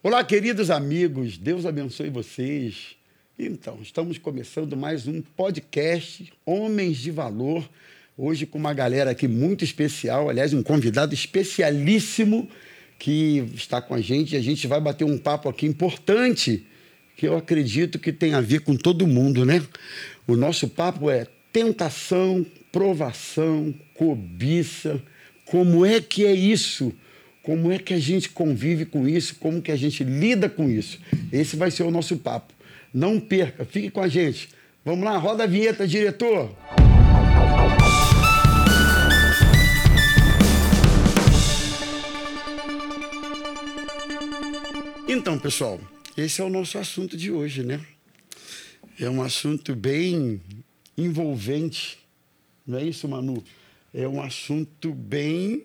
Olá, queridos amigos, Deus abençoe vocês. Então, estamos começando mais um podcast Homens de Valor. Hoje com uma galera aqui muito especial, aliás, um convidado especialíssimo que está com a gente. A gente vai bater um papo aqui importante que eu acredito que tem a ver com todo mundo, né? O nosso papo é tentação, provação, cobiça. Como é que é isso? Como é que a gente convive com isso? Como que a gente lida com isso? Esse vai ser o nosso papo. Não perca, fique com a gente. Vamos lá, roda a vinheta, diretor. Então, pessoal, esse é o nosso assunto de hoje, né? É um assunto bem envolvente, não é isso, Manu? É um assunto bem.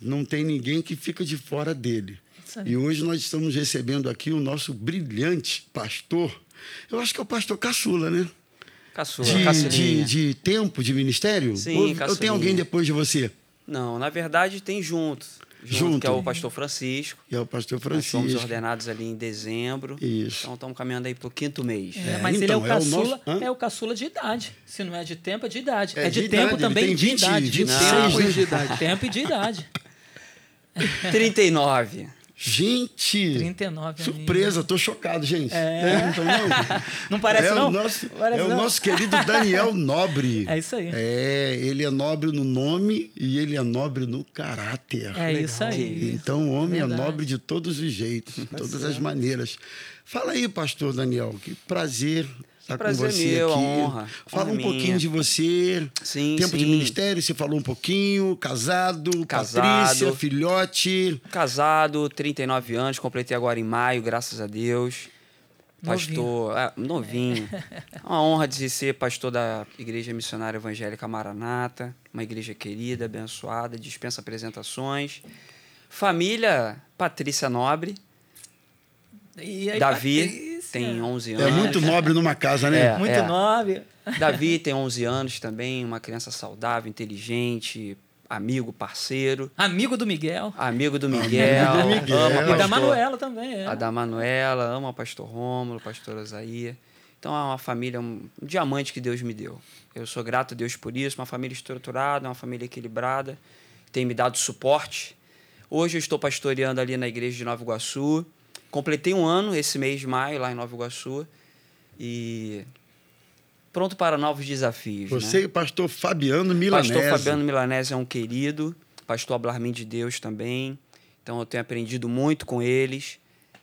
Não tem ninguém que fica de fora dele. E hoje nós estamos recebendo aqui o nosso brilhante pastor. Eu acho que é o pastor Caçula, né? Caçula, de, de, de, tempo, de ministério? Sim, Ou, ou tem alguém depois de você? Não, na verdade tem junto. Junto, junto. que é o pastor Francisco. E é o pastor Francisco. Nós fomos ordenados ali em dezembro. Isso. Então estamos caminhando aí para o quinto mês. É, mas então, ele é o caçula, é o, nosso... é o caçula de idade. Se não é de tempo, é de idade. É, é de, de, tempo idade. também de 20, idade. 26 não, de idade. Tempo e de idade. 39. Gente! 39 Surpresa, tô chocado, gente. É. Não, não. não parece, é não? O nosso, parece é não. o nosso querido Daniel Nobre. É isso aí. É, ele é nobre no nome e ele é nobre no caráter. É Legal. isso aí. Então, o homem Verdade. é nobre de todos os jeitos, de todas as maneiras. Fala aí, pastor Daniel, que prazer estar Prazer com você meu, aqui. honra. Fala honra um pouquinho minha. de você. Sim, Tempo sim. de ministério, você falou um pouquinho. Casado, Casado. Patrícia, filhote. Casado, 39 anos, completei agora em maio, graças a Deus. Pastor, novinho. É uma honra de ser pastor da Igreja Missionária Evangélica Maranata, uma igreja querida, abençoada, dispensa apresentações. Família Patrícia Nobre, E aí, Davi Patrícia? Tem 11 É anos. muito nobre numa casa, né? É. Muito nobre. Davi tem 11 anos também, uma criança saudável, inteligente, amigo, parceiro, Amigo do Miguel. amigo do Miguel, Amigo do Miguel. ama E E da pastor, Manuela também, é. a da Manuela, ama o pastor Rômulo, pastor Osaia. Então é uma família, um diamante que Deus me deu. Eu sou grato a Deus por isso, uma família estruturada, uma família equilibrada, tem me dado suporte. Hoje eu estou pastoreando ali na igreja de Nova Iguaçu. Completei um ano esse mês de maio lá em Nova Iguaçu e pronto para novos desafios. né? Você e o pastor Fabiano Milanese. Pastor Fabiano Milanese é um querido, pastor Ablarmin de Deus também. Então eu tenho aprendido muito com eles.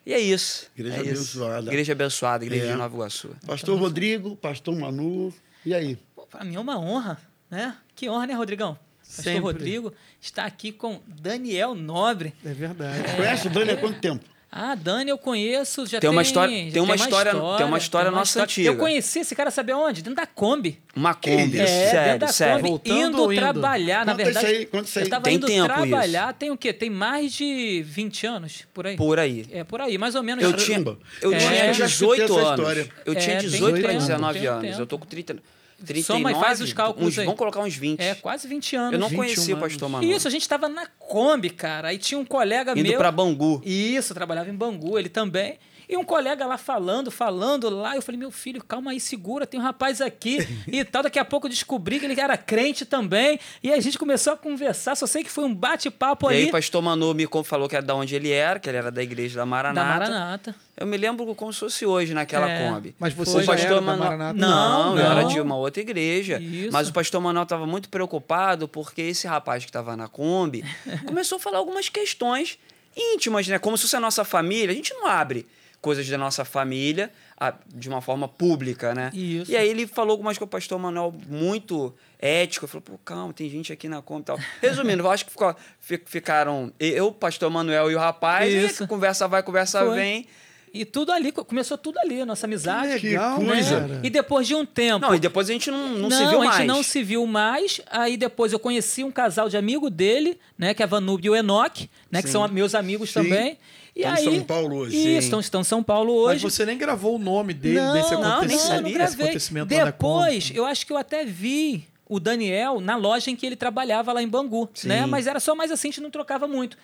E é isso. Igreja é isso. abençoada. Igreja abençoada, igreja É. de Nova Iguaçu. Pastor Rodrigo, pastor Manu. E aí? Pô, pra mim é uma honra, né? Que honra, né, Rodrigão? Pastor Sempre. Rodrigo está aqui com Daniel Nobre. É verdade. Conhece o Dani há quanto tempo? Ah, Dani, eu conheço, já Tem tem uma história- já tem uma história- tem uma história tem nossa antiga. Eu conheci esse cara, sabe aonde? Dentro da Kombi. Uma Kombi. isso? É, sério, dentro da sério. Kombi, Voltando indo indo? trabalhar, na verdade. isso aí, isso. Eu tava Tem indo tempo trabalhar, tem o quê? Tem mais de 20 anos, por aí. Por aí. É, por aí, mais ou menos. Eu tinha, eu É, tinha eu já escutei 18 essa anos. história. Eu tinha É, tem 18 para tempo, 19 tem anos. Eu tô com 30, 39, Soma e faz os cálculos uns, aí. Vamos colocar uns 20. É, quase 20 anos. eu não 21 conhecia o pastor Manu. Isso, a gente tava na Kombi, cara. Aí tinha um colega Indo meu. para Bangu. Isso, trabalhava em Bangu, ele também. E um colega lá falando, falando lá. Eu falei, meu filho, calma aí, segura, tem um rapaz aqui e tal. Daqui a pouco eu descobri que ele era crente também. E a gente começou a conversar. Só sei que foi um bate-papo E ali aí o pastor Manu me falou que era da onde ele era, que ele era da igreja da da Maranata. Maranata. Eu me lembro como se fosse hoje naquela É. Kombi. Mas você já pastor era da Manuel- Maranata? Não, Não, eu era de uma outra igreja. Isso. Mas o pastor Manuel estava muito preocupado porque esse rapaz que estava na Kombi começou a falar algumas questões íntimas, né? Como se fosse a nossa família. A gente não abre coisas da nossa família ah, de uma forma pública, né? Isso. E aí ele falou algumas coisas com o pastor Manuel muito ético. Falou, pô, calma, tem gente aqui na Kombi e tal. Resumindo, eu acho que ficou- fi- ficaram eu, o pastor Manuel e o rapaz. E Isso. conversa vai, conversa Foi. vem. E tudo ali, começou tudo ali, a nossa amizade. Que legal, Que coisa. né? E depois de um tempo. Não, e depois a gente não, não, se Não, viu a gente mais. não se viu mais. Aí depois eu conheci um casal de amigo dele, né? Que é a Vanub e o Enoch, né? Que Sim. são meus amigos Sim. também. E Estão em aí, São Paulo hoje. Isso, estão, estão em São Paulo Mas hoje. você nem gravou o nome dele, não, desse não, nem acontecimento. desse gravei. acontecimento Depois, eu acho que eu até vi o Daniel na loja em que ele trabalhava lá em Bangu, Sim. né? Mas era só mais assim, a gente não trocava muito.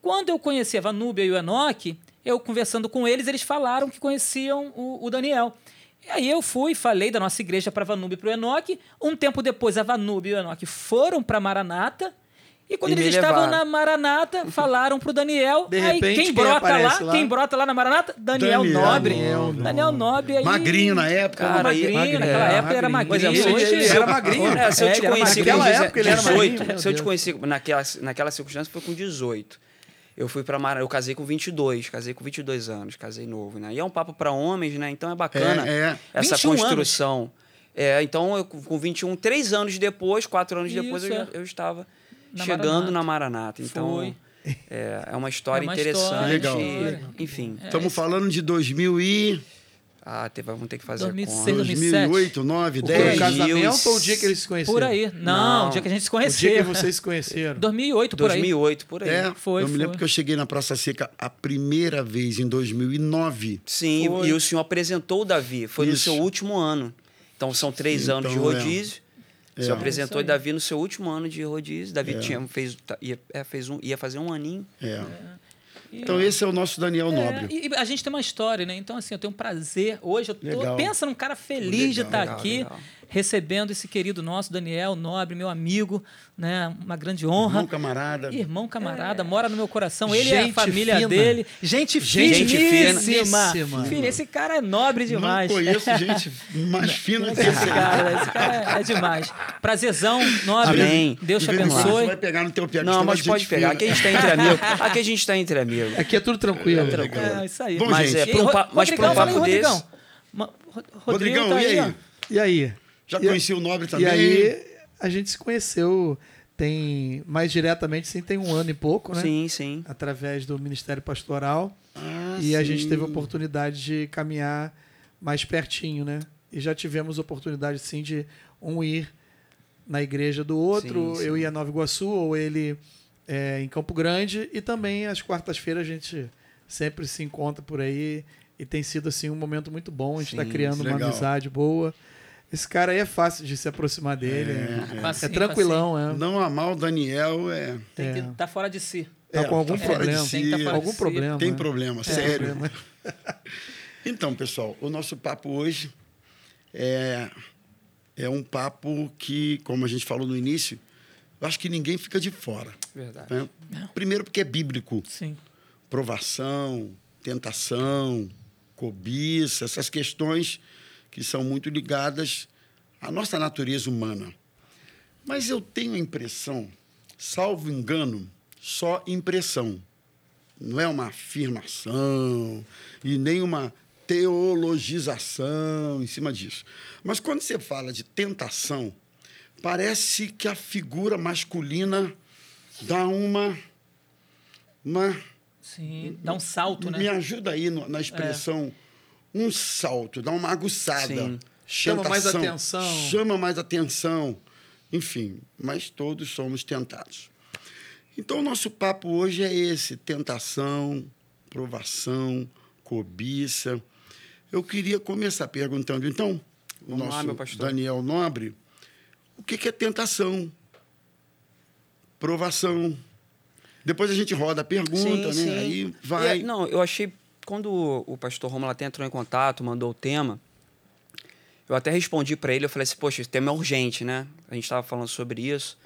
Quando eu conheci a Vanúbia e o Enoch, eu conversando com eles, eles falaram que conheciam o, o Daniel. E aí eu fui, falei da nossa igreja para Vanube e para o Enoque. Um tempo depois, a Vanube e o Enoque foram para Maranata. E quando E eles estavam na Maranata, falaram pro Daniel. De aí repente, quem quem brota lá, lá? Quem brota lá na Maranata? Daniel, Daniel Nobre. Nobre. Daniel Nobre aí. Magrinho na época. Cara, magrinho, aí- naquela magrinho, época ele era magrinho. magrinho. Exemplo, hoje ele era magrinho. É, se eu É, te era conheci magrinho. Naquela época ele era 18, magrinho, se eu te conheci naquela, naquela circunstância foi com 18. Eu fui para Mara, eu casei com 22, casei com 22 anos, casei novo, né? E é um papo para homens, né? Então é bacana É, é. essa 21 construção. É, então eu com 21, três anos depois, quatro anos depois eu, Isso, é. eu estava Na chegando Maranata. na Maranata. Então Foi. é, é uma história É uma interessante. história, Legal. e, enfim, Estamos falando de 2000 e... ah, teve, vamos ter que fazer 2006, conta. 2007. 2008, 9, O 10. Dez. casamento ou o dia que eles se conheceram? Por aí. Não, Não. o dia que a gente se O dia conheceu. que vocês se conheceram. 2008, por aí. 2008, por aí. É, Foi, eu me lembro foi. que eu cheguei na Praça Seca a primeira vez em 2009. Sim, Foi. e o senhor apresentou o Davi. Foi Isso. no seu último ano. Então são três Então, anos de é. rodízio. O É. apresentou Isso o aí. Davi no seu último ano de rodízio. Davi É. tinha, fez, tá, ia, é, fez um, ia fazer um aninho. É. Então esse é o nosso Daniel É, Nobre. e, e a gente tem uma história, né? Então, assim, eu tenho um prazer. Hoje eu tô. Pensa num cara feliz de Legal, estar legal, aqui, legal. Recebendo esse querido nosso, Daniel Nobre, meu amigo, né? Uma grande honra. Irmão camarada. Irmão camarada, mora no meu coração. Ele e a família fina. dele. Gente Gente finíssima. finíssima. Filho, esse cara é nobre demais. Não conheço gente mais fina que Esse esse cara, esse cara é demais. Prazerzão, nobre. Amém. Deus te Você abençoe. vai pegar no teu pé. Não, mas é pode pegar. fina. Aqui a gente está entre amigos. Aqui a gente está entre amigos. Aqui é tudo tranquilo. É, isso aí. Bom, Mas gente. é, pra um, pa- mas pra um Rodrigão, papo desse. Rodrigão. Rodrigão, tá e aí? E aí? Já E- conheci o Nobre também. E aí, a gente se conheceu, tem mais diretamente, sim, tem um ano e pouco, né? Sim, sim. Através do Ministério Pastoral. Ah, e a gente sim. teve a oportunidade de caminhar mais pertinho, né? E já tivemos oportunidade, sim, de um ir na igreja do outro, Sim, sim. eu ia a Nova Iguaçu, ou ele é, em Campo Grande, e também às quartas-feiras a gente sempre se encontra por aí, e tem sido, assim, um momento muito bom, a gente está Sim, criando uma legal. amizade boa. Esse cara aí é fácil de se aproximar dele, é, é Facinho, tranquilão, é. Não amar o Daniel é... Tem que É. estar fora de si. Tá É, com algum tá fora de problema. si, Tem que tá algum si. problema. Tem né? problema, É, sério. problema. Então, pessoal, o nosso papo hoje é, é um papo que, como a gente falou no início, eu acho que ninguém fica de fora. Verdade. né? Primeiro porque é bíblico. Sim. Provação, tentação, cobiça, essas questões que são muito ligadas à nossa natureza humana. Mas eu tenho a impressão, salvo engano, só impressão. Não é uma afirmação e nem uma teologização em cima disso. Mas quando você fala de tentação, parece que a figura masculina dá uma. uma Sim. Dá um salto, né? me ajuda aí na expressão um salto, dá uma aguçada. Sim. Chama mais atenção. Chama mais atenção. Enfim, mas todos somos tentados. Então, o nosso papo hoje é esse: tentação, provação, cobiça. Eu queria começar perguntando, então, o Vamos lá, nosso pastor. Daniel Nobre, o que é tentação? Provação. Depois a gente roda a pergunta, né? Aí vai. E, não, eu achei. Quando o- pastor Romulo até entrou em contato, mandou o tema, eu até respondi para ele, eu falei assim, poxa, esse tema é urgente, né? A gente estava falando sobre isso.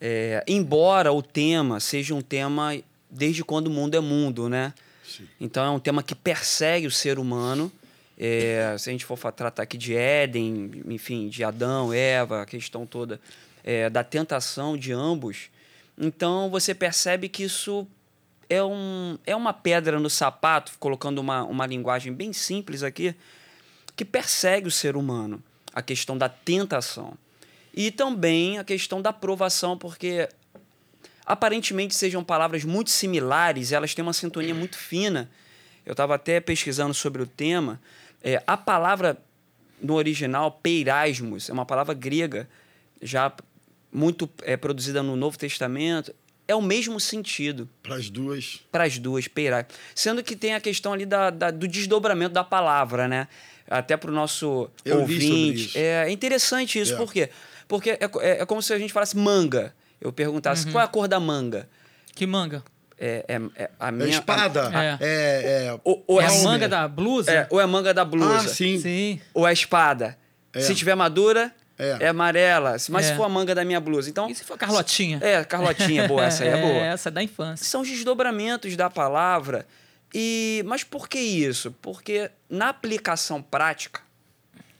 É, embora o tema seja um tema desde quando o mundo é mundo, né? Sim. Então é um tema que persegue o ser humano. É, se a gente for tratar aqui de Éden, enfim, de Adão, Eva, a questão toda é, da tentação de ambos, então você percebe que isso é, um, é uma pedra no sapato, colocando uma, uma linguagem bem simples aqui, que persegue o ser humano, a questão da tentação. E também a questão da provação, porque aparentemente sejam palavras muito similares, elas têm uma sintonia muito fina. Eu estava até pesquisando sobre o tema. É, a palavra no original, peirasmos, é uma palavra grega, já muito é, produzida no Novo Testamento, é o mesmo sentido Para as duas. para as duas, peirai. Sendo que tem a questão ali da, da- do desdobramento da palavra, né? Até para o nosso Eu ouvinte. isso. É interessante isso, É. por quê? Porque é, é- é como se a gente falasse manga. Eu perguntasse qual é a cor da manga. Que manga. É, é, é a É minha. espada? É. É, é, Ou, ou é a Palmer. manga da blusa? é, ou é a manga da blusa. Ah, sim. Sim. Ou a espada. Se tiver madura, É. é, amarela. Mas É. se for a manga da minha blusa. Então. E se for Carlotinha? É, Carlotinha, boa, essa aí é boa. Essa é da infância. São os desdobramentos da palavra. E mas por que isso? Porque na aplicação prática,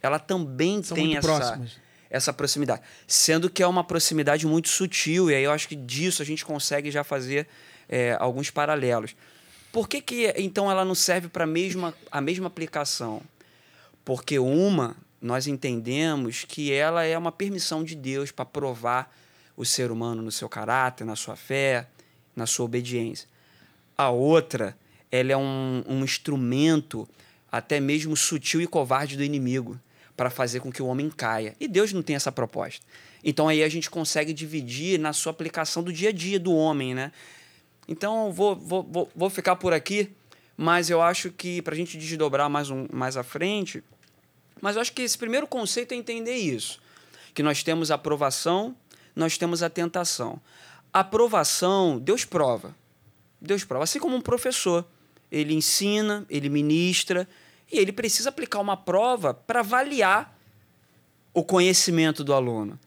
ela também São tem essa próximas. essa proximidade, sendo que é uma proximidade muito sutil e aí eu acho que disso a gente consegue já fazer é, alguns paralelos. Por que, que então ela não serve para a mesma a mesma aplicação? Porque uma nós entendemos que ela é uma permissão de Deus para provar o ser humano no seu caráter, na sua fé, na sua obediência. A outra, ela é um, um instrumento até mesmo sutil e covarde do inimigo para fazer com que o homem caia. E Deus não tem essa proposta. Então aí a gente consegue dividir na sua aplicação do dia a dia do homem, né? Então vou, vou, vou, vou ficar por aqui, mas eu acho que para a gente desdobrar mais, um, mais à frente, mas eu acho que esse primeiro conceito é entender isso. Que nós temos a aprovação, nós temos a tentação. A aprovação, Deus prova. Deus prova. Assim como um professor. Ele ensina, ele ministra, e ele precisa aplicar uma prova para avaliar o conhecimento do aluno.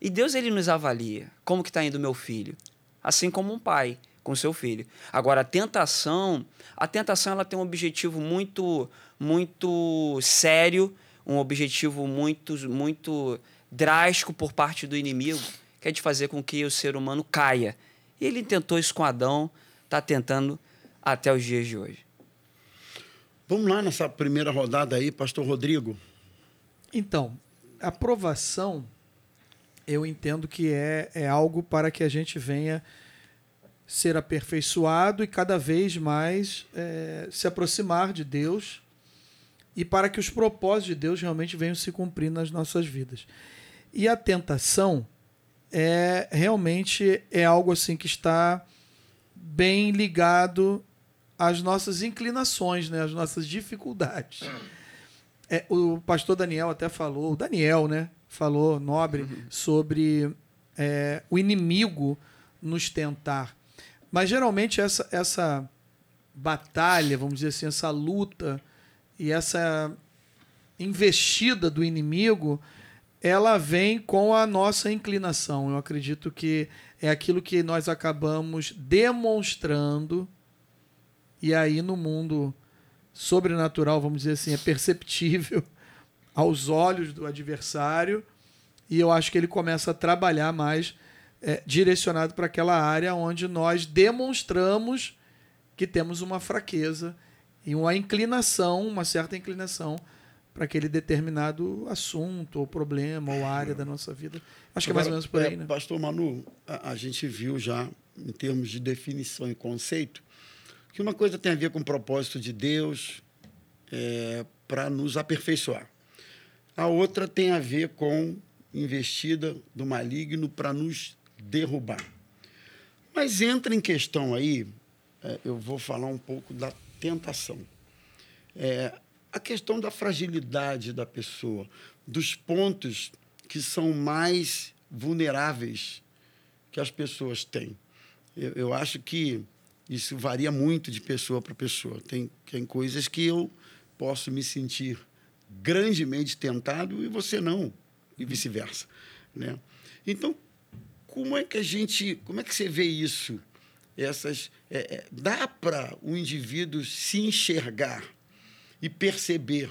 E Deus ele nos avalia. Como que está indo meu filho? Assim como um pai com seu filho. Agora a tentação, a tentação ela tem um objetivo muito muito sério, um objetivo muito muito drástico por parte do inimigo, que é de fazer com que o ser humano caia. E ele tentou isso com Adão, está tentando até os dias de hoje. Vamos lá nessa primeira rodada aí, pastor Rodrigo. Então, a aprovação, eu entendo que é, é algo para que a gente venha ser aperfeiçoado e cada vez mais é, se aproximar de Deus e para que os propósitos de Deus realmente venham se cumprir nas nossas vidas. E a tentação é realmente é algo assim que está bem ligado às nossas inclinações, né, às nossas dificuldades. É, o pastor Daniel até falou, o Daniel, né, falou, nobre, sobre é, o inimigo nos tentar. Mas geralmente essa, essa batalha, vamos dizer assim, essa luta e essa investida do inimigo, ela vem com a nossa inclinação. Eu acredito que é aquilo que nós acabamos demonstrando, e aí no mundo sobrenatural, vamos dizer assim, é perceptível aos olhos do adversário, e eu acho que ele começa a trabalhar mais é, direcionado para aquela área onde nós demonstramos que temos uma fraqueza e uma inclinação, uma certa inclinação para aquele determinado assunto ou problema ou área da nossa vida. Acho que é mais ou menos por aí, é, né? Pastor Manu, a, a gente viu já, em termos de definição e conceito, que uma coisa tem a ver com o propósito de Deus é, para nos aperfeiçoar. A outra tem a ver com investida do maligno para nos derrubar. Mas entra em questão aí, é, eu vou falar um pouco da tentação. É, a questão da fragilidade da pessoa, dos pontos que são mais vulneráveis que as pessoas têm. Eu, eu acho que isso varia muito de pessoa para pessoa. Tem, tem coisas que eu posso me sentir grandemente tentado e você não, e vice-versa. Né? Então, como é que a gente, como é que você vê isso? Essas, é, é, dá para o indivíduo se enxergar e perceber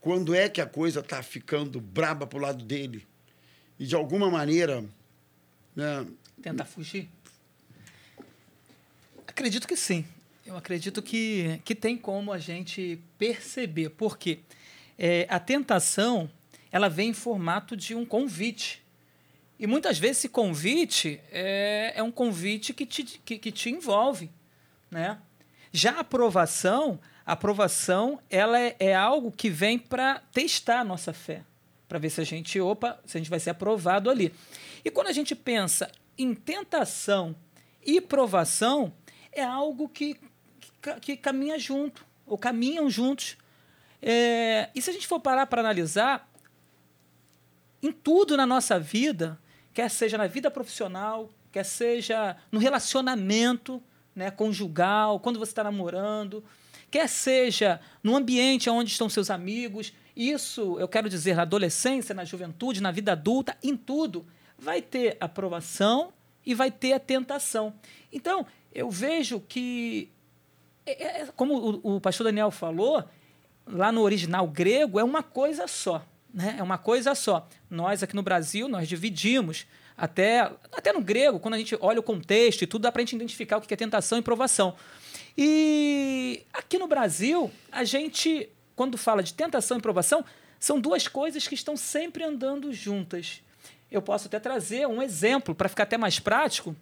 quando é que a coisa está ficando braba para o lado dele e de alguma maneira né, Tentar fugir? Acredito que sim. Eu acredito que, que tem como a gente perceber. Porque é, a tentação ela vem em formato de um convite. E muitas vezes esse convite é, é um convite que te, que, que te envolve. Né? Já a aprovação, a aprovação ela é, é algo que vem para testar a nossa fé. Para ver se a gente, opa, se a gente vai ser aprovado ali. E quando a gente pensa em tentação e provação, é algo que, que, que caminha junto, ou caminham juntos. É, e se a gente for parar para analisar, em tudo na nossa vida, quer seja na vida profissional, quer seja no relacionamento, né, conjugal, quando você está namorando, quer seja no ambiente onde estão seus amigos, isso eu quero dizer na adolescência, na juventude, na vida adulta, em tudo, vai ter aprovação e vai ter a tentação. Então, eu vejo que, é, é, como o, o pastor Daniel falou, lá no original grego é uma coisa só. Né? É uma coisa só. Nós aqui no Brasil, nós dividimos até, até no grego, quando a gente olha o contexto e tudo, dá para a gente identificar o que é tentação e provação. E aqui no Brasil, a gente, quando fala de tentação e provação, são duas coisas que estão sempre andando juntas. Eu posso até trazer um exemplo para ficar até mais prático.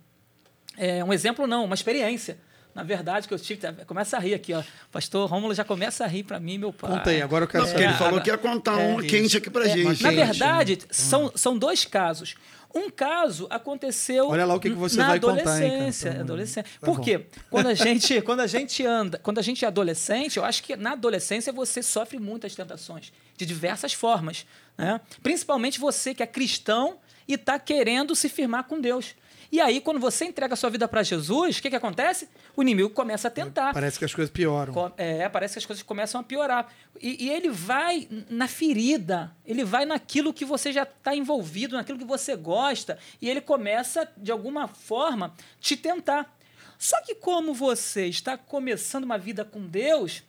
É, um exemplo não, uma experiência na verdade, que eu tive. Começa a rir aqui, ó. Pastor Rômulo já começa a rir para mim, meu pai. Conta aí, agora eu quero saber. ele falou que ia contar é, um quente aqui pra é, gente. Na verdade, são, são dois casos. Um caso aconteceu Olha lá o que, que você na vai adolescência, contar, adolescência. Tá Por quê? Quando a gente, quando a gente anda, quando a gente é adolescente, eu acho que na adolescência você sofre muitas tentações de diversas formas, né? Principalmente você que é cristão e está querendo se firmar com Deus. E aí, quando você entrega a sua vida para Jesus, o que, que acontece? O inimigo começa a tentar. Parece que as coisas pioram. É, parece que as coisas começam a piorar. E, e ele vai na ferida, ele vai naquilo que você já está envolvido, naquilo que você gosta, e ele começa, de alguma forma, te tentar. Só que como você está começando uma vida com Deus,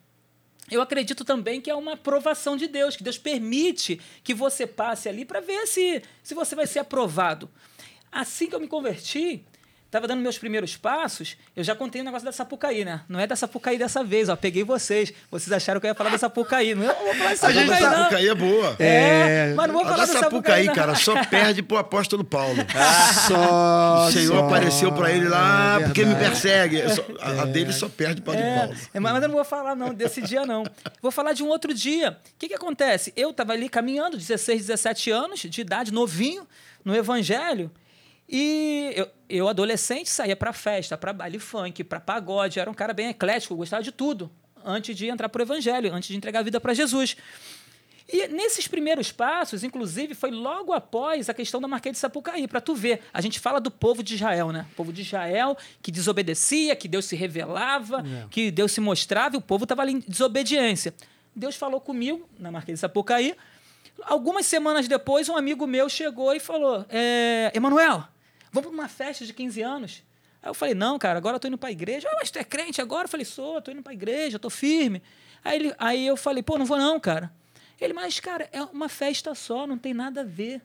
eu acredito também que é uma aprovação de Deus, que Deus permite que você passe ali para ver se, se você vai ser aprovado. Assim que eu me converti, estava dando meus primeiros passos, eu já contei o um negócio da Sapucaí, né? Não é da Sapucaí dessa vez, ó. Peguei vocês. Vocês acharam que eu ia falar da Sapucaí. Não, eu não vou falar da Sapucaí, A gente da Sapucaí é boa. É, é, mas não vou falar da Sapucaí, Sapucaí não. cara, só perde pro apóstolo Paulo. só, o Senhor só, apareceu para ele lá, é porque me persegue. Só, a, a, dele só perde para é, Paulo. É, mas eu não vou falar não desse dia, não. Vou falar de um outro dia. O que, que acontece? Eu estava ali caminhando, 16, 17 anos de idade, novinho, no evangelho, e eu, eu adolescente, saía para festa, para baile funk, para pagode. Era um cara bem eclético, gostava de tudo. Antes de entrar para o evangelho, antes de entregar a vida para Jesus. E nesses primeiros passos, inclusive, foi logo após a questão da Marquês de Sapucaí, para tu ver. A gente fala do povo de Israel, né? O povo de Israel que desobedecia, que Deus se revelava, é. que Deus se mostrava, e o povo estava ali em desobediência. Deus falou comigo na Marquês de Sapucaí. Algumas semanas depois, um amigo meu chegou e falou: é, Emanuel, Vamos para uma festa de 15 anos? Aí eu falei, não, cara, agora eu tô indo para a igreja. Ah, mas tu é crente agora? Eu falei, sou, tô indo para a igreja, tô firme. Aí, ele, aí eu falei, pô, não vou não, cara. Ele, mas, cara, é uma festa só, não tem nada a ver.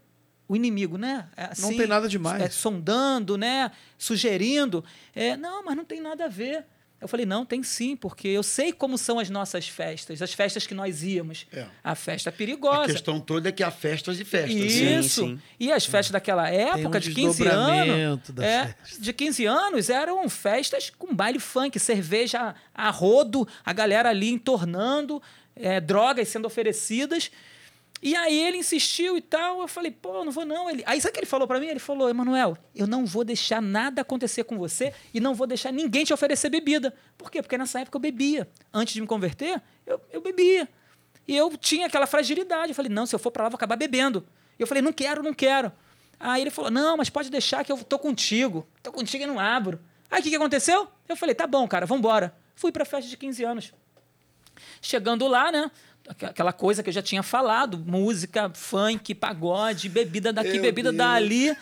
O inimigo, né? É assim, não tem nada demais. É, sondando, né? Sugerindo. É, não, mas não tem nada a ver. Eu falei, não, tem sim, porque eu sei como são as nossas festas, as festas que nós íamos. É. A festa perigosa. A questão toda é que há festas e festas. Isso. Sim, sim. E as festas daquela época, um de 15 anos. É, de 15 anos eram festas com baile funk, cerveja a rodo, a galera ali entornando, é, drogas sendo oferecidas. E aí ele insistiu e tal. Eu falei, pô, não vou não. Ele... Aí sabe o que ele falou para mim? Ele falou, Emanuel, eu não vou deixar nada acontecer com você e não vou deixar ninguém te oferecer bebida. Por quê? Porque nessa época eu bebia. Antes de me converter, eu, eu bebia. E eu tinha aquela fragilidade. Eu falei, não, se eu for para lá, vou acabar bebendo. E eu falei, não quero, não quero. Aí ele falou, não, mas pode deixar que eu tô contigo. Tô contigo e não abro. Aí o que, que aconteceu? Eu falei, tá bom, cara, vamos embora. Fui para a festa de 15 anos. Chegando lá, né? Aquela coisa que eu já tinha falado, música, funk, pagode, bebida daqui, Meu bebida Deus. dali.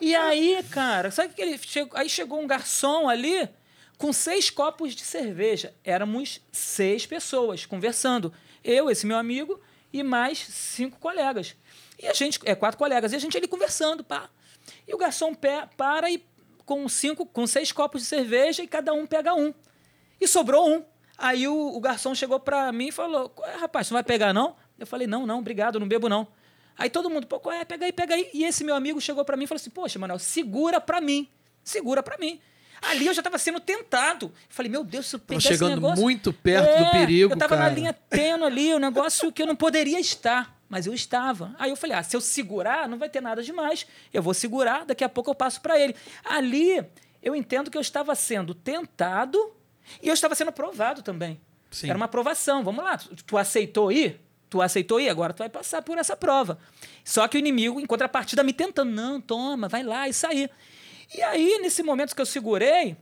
E aí, cara, sabe que ele chegou, aí chegou um garçom ali com seis copos de cerveja. Éramos seis pessoas conversando. Eu, esse meu amigo e mais cinco colegas. E a gente, é quatro colegas, e a gente ali conversando, pá. E o garçom para e com cinco, com seis copos de cerveja e cada um pega um. E sobrou um. Aí o, o garçom chegou para mim e falou: rapaz, você não vai pegar não? Eu falei: não, não, obrigado, não bebo não. Aí todo mundo, pô, é, pega aí, pega aí. E esse meu amigo chegou para mim e falou assim: poxa, Manuel, segura para mim, segura para mim. Ali eu já estava sendo tentado. Eu falei, meu Deus, se eu pegar chegando esse negócio... muito perto é, do perigo, Eu estava na linha tênue ali, o um negócio que eu não poderia estar, mas eu estava. Aí eu falei, ah, se eu segurar, não vai ter nada demais. Eu vou segurar, daqui a pouco eu passo para ele. Ali eu entendo que eu estava sendo tentado e eu estava sendo aprovado também. Sim. Era uma aprovação. Vamos lá, tu, tu aceitou ir? Tu aceitou ir? Agora tu vai passar por essa prova. Só que o inimigo, em contrapartida, me tentando. Não, toma, vai lá e sair. E aí, nesse momento que eu segurei,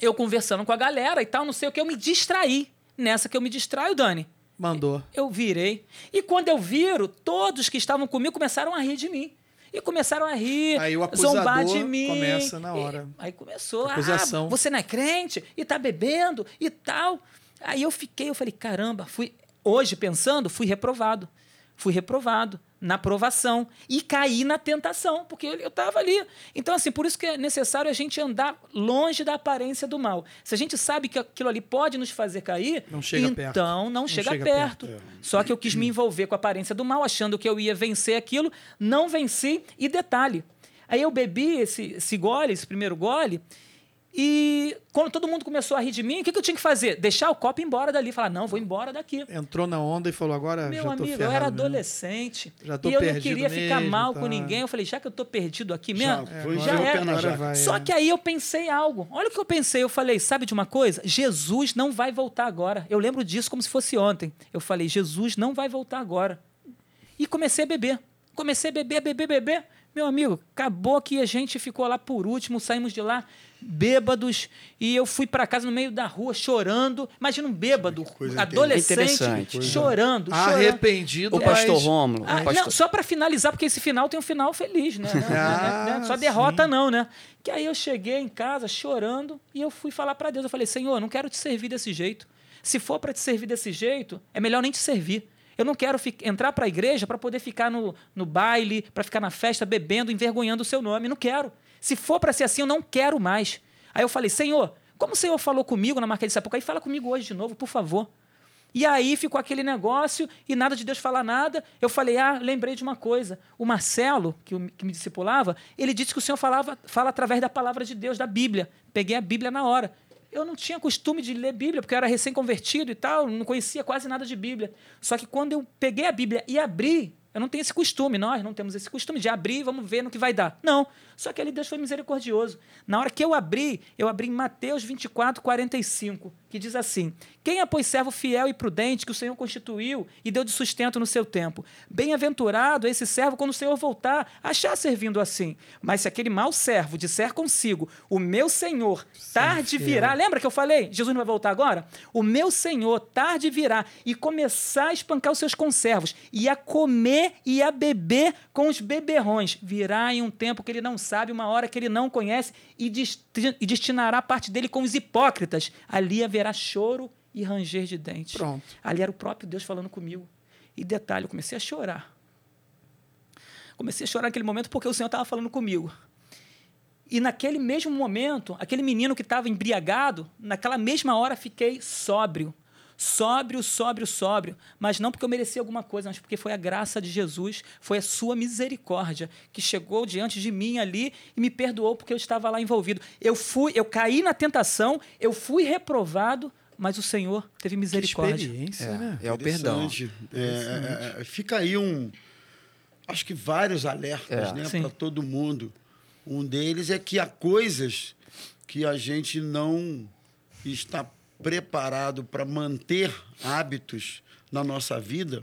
eu conversando com a galera e tal, não sei o que, eu me distraí. Nessa que eu me distraio, Dani, Mandou. eu virei. E quando eu viro, todos que estavam comigo começaram a rir de mim. E começaram a rir, Aí o zombar de mim. começa na E- hora. aí começou, Acusação. ah, você não é crente e tá bebendo e tal. Aí eu fiquei, eu falei, caramba, fui hoje pensando, fui reprovado. Fui reprovado na provação e caí na tentação, porque eu estava ali. Então, assim, por isso que é necessário a gente andar longe da aparência do mal. Se a gente sabe que aquilo ali pode nos fazer cair, Não chega então perto. não, Não chega, chega perto. perto. Só que eu quis me envolver com a aparência do mal, achando que eu ia vencer aquilo, não venci. E detalhe, aí eu bebi esse, esse gole, esse primeiro gole, e quando todo mundo começou a rir de mim, o que, que eu tinha que fazer? Deixar o copo embora dali. Falar, não, vou embora daqui. Entrou na onda e falou: agora Meu já tô amigo, eu era mesmo. adolescente. Já tô e eu não queria ficar mesmo, mal tá. com ninguém. Eu falei, já que eu tô perdido aqui Já mesmo, já enfiou o é. pé na Agora jaca. vai, Só é. que aí eu pensei algo. Olha o que eu pensei. Eu falei, sabe de uma coisa? Jesus não vai voltar agora. Eu lembro disso como se fosse ontem. Eu falei, Jesus não vai voltar agora. E comecei a beber. Comecei a beber, beber, beber. Meu amigo, acabou que a gente ficou lá por último, saímos de lá bêbados e eu fui para casa no meio da rua chorando. Imagina um bêbado, coisa adolescente, interessante. chorando, chorando. Arrependido. O pastor Rômulo. Ah, o pastor... não, só para finalizar, porque esse final tem um final feliz, né? Não, Ah? Não é Só sim. derrota não, né? Que aí eu cheguei em casa chorando e eu fui falar para Deus. Eu falei, Senhor, eu não quero te servir desse jeito. Se for para te servir desse jeito, é melhor nem te servir. Eu não quero entrar para a igreja para poder ficar no, no baile, para ficar na festa bebendo, envergonhando o seu nome. Não quero. Se for para ser assim, eu não quero mais. Aí eu falei, Senhor, como o Senhor falou comigo na marca de Sapucaí, fala comigo hoje de novo, por favor. E aí ficou aquele negócio e nada de Deus falar nada. Eu falei, ah, lembrei de uma coisa. O Marcelo, que, me discipulava, ele disse que o Senhor falava, fala através da palavra de Deus, da Bíblia. Peguei a Bíblia na hora. Eu não tinha costume de ler Bíblia, porque eu era recém-convertido e tal, não conhecia quase nada de Bíblia. Só que quando eu peguei a Bíblia e abri, eu não tenho esse costume, nós não temos esse costume de abrir, vamos ver no que vai dar. Não. Só que ali Deus foi misericordioso. Na hora que eu abri, eu abri em Mateus 24, 45, que diz assim: Quem é, pois, servo fiel e prudente que o Senhor constituiu e deu de sustento no seu tempo? Bem-aventurado esse servo quando o Senhor voltar, achar servindo assim. Mas se aquele mau servo disser consigo: O meu Senhor tarde virá. Lembra que eu falei? Jesus não vai voltar agora? O meu Senhor tarde virá e começar a espancar os seus conservos e a comer e a beber com os beberrões. Virá em um tempo que ele não sabe, uma hora que ele não conhece e, e destinará parte dele com os hipócritas. Ali haverá choro e ranger de dentes. Pronto. Ali era o próprio Deus falando comigo. E detalhe, eu comecei a chorar. Comecei a chorar naquele momento porque o Senhor estava falando comigo. E naquele mesmo momento, aquele menino que estava embriagado, naquela mesma hora fiquei sóbrio. Sóbrio, sóbrio, sóbrio. Mas não porque eu merecia alguma coisa, mas porque foi a graça de Jesus, foi a sua misericórdia que chegou diante de mim ali e me perdoou porque eu estava lá envolvido. Eu fui, eu caí na tentação, eu fui reprovado, mas o Senhor teve Que misericórdia. experiência, né? É o perdão. Interessante. É, é, é, fica aí um. Acho que vários alertas É. né, para todo mundo. Um deles é que há coisas que a gente não está preparado para manter hábitos na nossa vida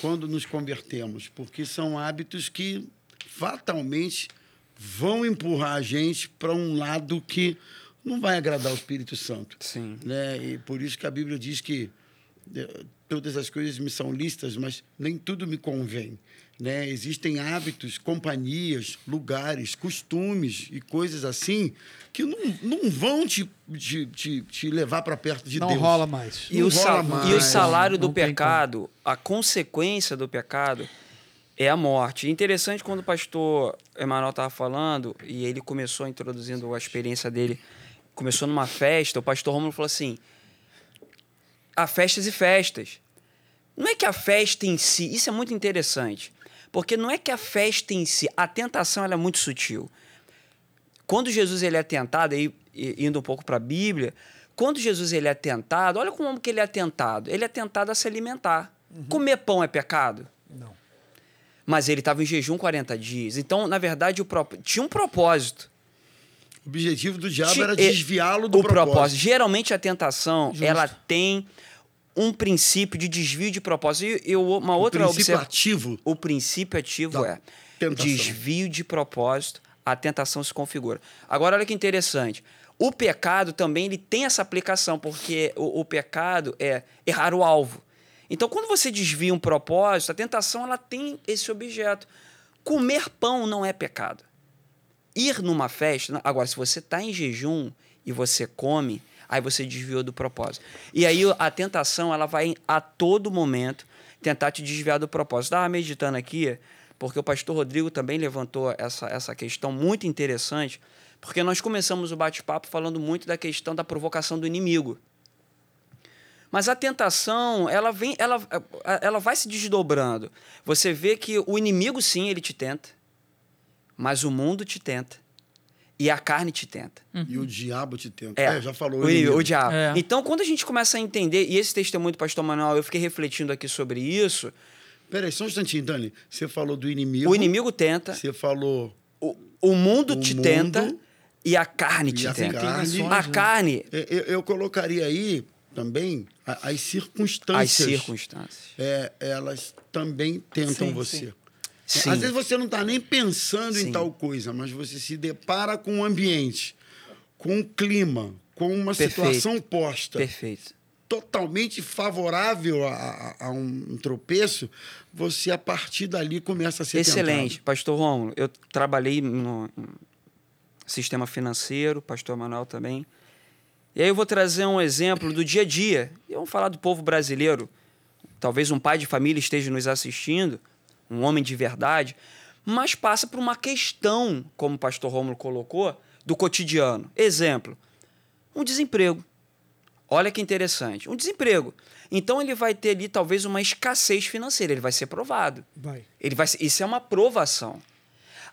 quando nos convertemos, porque são hábitos que fatalmente vão empurrar a gente para um lado que não vai agradar o Espírito Santo Sim. né? E por isso que a Bíblia diz que eh, todas as coisas me são listas, mas nem tudo me convém, né? Existem hábitos, companhias, lugares, costumes e coisas assim que não, não vão te, te, te, te levar para perto de não Deus. rola mais. E Não o, rola e o mais, salário do não pecado, a consequência do pecado é a morte. Interessante quando o pastor Emanuel estava falando, e ele começou introduzindo a experiência dele, começou numa festa, o pastor Romulo falou assim: há festas e festas. Não é que a festa em si, isso é muito interessante, porque não é que a festa em si, a tentação é muito sutil. Quando Jesus ele é tentado, aí, indo um pouco para a Bíblia, quando Jesus ele é tentado, olha como que ele é tentado. Ele é tentado a se alimentar. Comer pão é pecado? Não. Mas ele estava em jejum 40 dias. Então, na verdade, o prop- tinha um propósito. O objetivo do diabo era desviá-lo do o propósito. Geralmente a tentação, Justo. ela tem um princípio de desvio de propósito. E eu, uma O outra princípio observa- ativo O princípio ativo é tentação. desvio de propósito, a tentação se configura. Agora, olha que interessante. o pecado também ele tem essa aplicação, porque o, o pecado é errar o alvo. Então, quando você desvia um propósito, a tentação ela tem esse objeto. Comer pão não é pecado. Ir numa festa. Agora, se você está em jejum e você come, aí você desviou do propósito. E aí a tentação ela vai a todo momento tentar te desviar do propósito. Estava meditando aqui, porque o pastor Rodrigo também levantou essa, essa questão muito interessante, porque nós começamos o bate-papo falando muito da questão da provocação do inimigo. Mas a tentação, ela vem, ela, ela vai se desdobrando. Você vê que o inimigo, sim, ele te tenta, mas o mundo te tenta. E a carne te tenta. E o diabo te tenta. É, É, já falou. o, o diabo. É. Então, quando a gente começa a entender, e esse testemunho do pastor Manuel, eu fiquei refletindo aqui sobre isso. Peraí, só um instantinho, Dani. Você falou do inimigo. O inimigo tenta, Você falou. o, o mundo O te mundo tenta e a carne e te a tenta. carne. A carne, É, Eu, eu colocaria aí também as circunstâncias. as circunstâncias. é, elas também tentam Sim, você. sim. Sim. Às vezes você não está nem pensando em Sim. tal coisa, mas você se depara com um ambiente, com um clima, com uma Perfeito. situação posta Perfeito. totalmente favorável a, a- a um tropeço, você a partir dali começa a ser Excelente. tentado. Pastor Romulo, eu trabalhei no no sistema financeiro, pastor Manuel também. E aí eu vou trazer um exemplo do dia a dia. E vamos falar do povo brasileiro. Talvez um pai de família esteja nos assistindo, um homem de verdade, mas passa por uma questão, como o pastor Romulo colocou, do cotidiano. Exemplo, um desemprego. Olha que interessante. Um desemprego. Então ele vai ter ali talvez uma escassez financeira, ele vai ser provado. Vai. Ele vai, ser- isso é uma provação.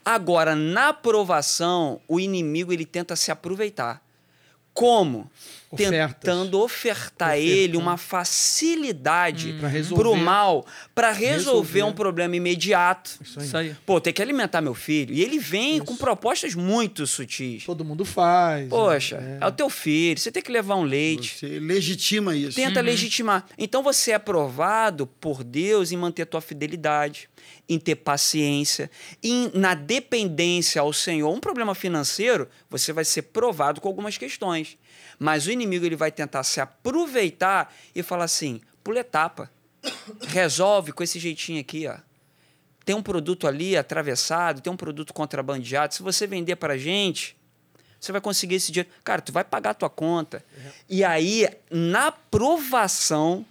Agora, na provação, o inimigo ele tenta se aproveitar. Como? Ofertas. Tentando ofertar a ele uma facilidade Pra resolver. pro mal, para resolver, Resolver. um problema imediato. Isso aí. Isso aí. Pô, tem que alimentar meu filho. E ele vem com propostas muito sutis. Todo mundo faz. Poxa, né? é o teu filho, você tem que levar um leite. Você legitima isso. Tenta legitimar. Então você é aprovado por Deus em manter tua fidelidade, em ter paciência, em, na dependência ao Senhor. Um problema financeiro, você vai ser provado com algumas questões. Mas o inimigo ele vai tentar se aproveitar e falar assim: pula etapa. Resolve com esse jeitinho aqui, ó. Tem um produto ali atravessado, tem um produto contrabandeado. Se você vender para gente, você vai conseguir esse dinheiro. Cara, tu vai pagar a tua conta. E aí, na provação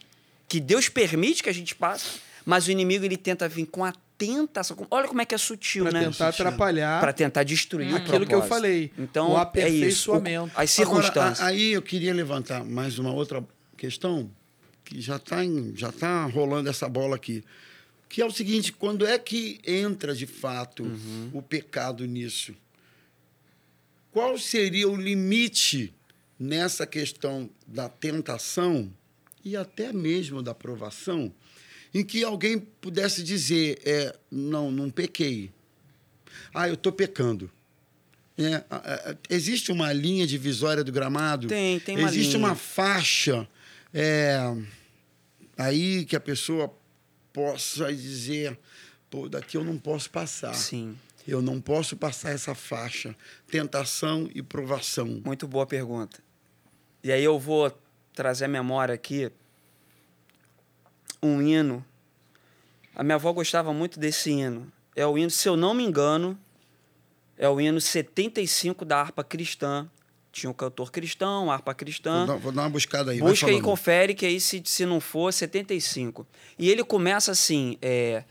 que Deus permite que a gente passe, mas o inimigo ele tenta vir com a tentação. Olha como é que é sutil, Pra né? tentar atrapalhar Para tentar destruir o aquilo que eu falei. Então, o é isso. O- aperfeiçoamento. As Agora, circunstâncias. a- aí eu queria levantar mais uma outra questão que já está já tá rolando essa bola aqui. Que é o seguinte, quando é que entra de fato Uhum. o pecado nisso? Qual seria o limite nessa questão da tentação e até mesmo da provação, em que alguém pudesse dizer, é, não, não pequei. Ah, eu estou pecando. É, a- a- existe uma linha divisória do gramado? Tem, tem uma Existe linha. uma faixa é, aí que a pessoa possa dizer, pô, daqui eu não posso passar. Sim. Eu não posso passar essa faixa. Tentação e provação. Muito boa pergunta. E aí eu vou trazer à memória aqui um hino. A minha avó gostava muito desse hino. É o hino, se eu não me engano, é o hino 75 da harpa cristã. Tinha um cantor cristão, harpa cristã. Vou dar, vou dar uma buscada aí. Busca e confere, que aí, se, se não for, 75. E ele começa assim: é,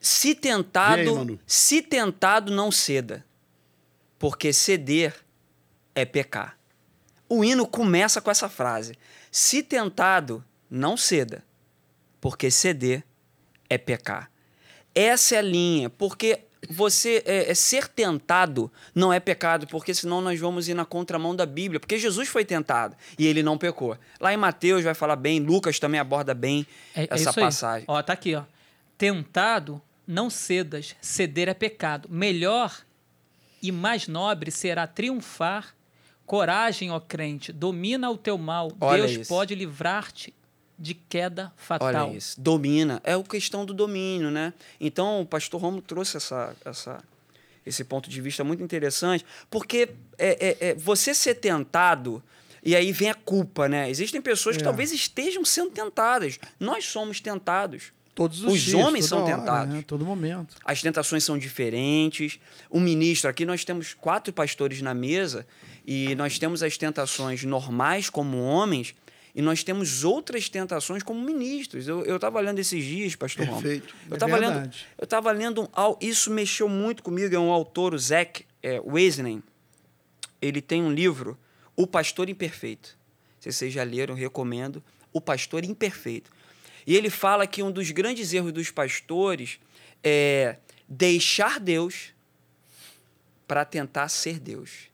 se tentado, aí, se tentado, não ceda, porque ceder é pecar. O hino começa com essa frase: se tentado, não ceda, porque ceder é pecar. Essa é a linha, porque você é, é, ser tentado não é pecado, porque senão nós vamos ir na contramão da Bíblia, porque Jesus foi tentado e ele não pecou. Lá em Mateus vai falar bem, Lucas também aborda bem É, é essa aí. passagem. Ó, tá aqui, ó. Tentado, não cedas. Ceder é pecado. Melhor e mais nobre será triunfar. Coragem, ó crente, domina o teu mal. Olha Deus isso. pode livrar-te de queda fatal. Olha isso, domina. É a questão do domínio, né? Então, o pastor Romo trouxe essa, essa, esse ponto de vista muito interessante, porque é, é, é você ser tentado. E aí vem a culpa, né? Existem pessoas que É. talvez estejam sendo tentadas. Nós somos tentados. Todos os, Os dias, homens são hora, tentados. né? Todo momento. As tentações são diferentes. O ministro, aqui nós temos quatro pastores na mesa e nós temos as tentações normais como homens e nós temos outras tentações como ministros. Eu estava lendo esses dias, pastor. Perfeito. Eu É estava lendo, verdade. eu tava lendo um, isso mexeu muito comigo, é um autor, o Zack é. Ele tem um livro, O Pastor Imperfeito. Se vocês já leram, recomendo. O Pastor Imperfeito. E ele fala que um dos grandes erros dos pastores é deixar Deus para tentar ser Deus.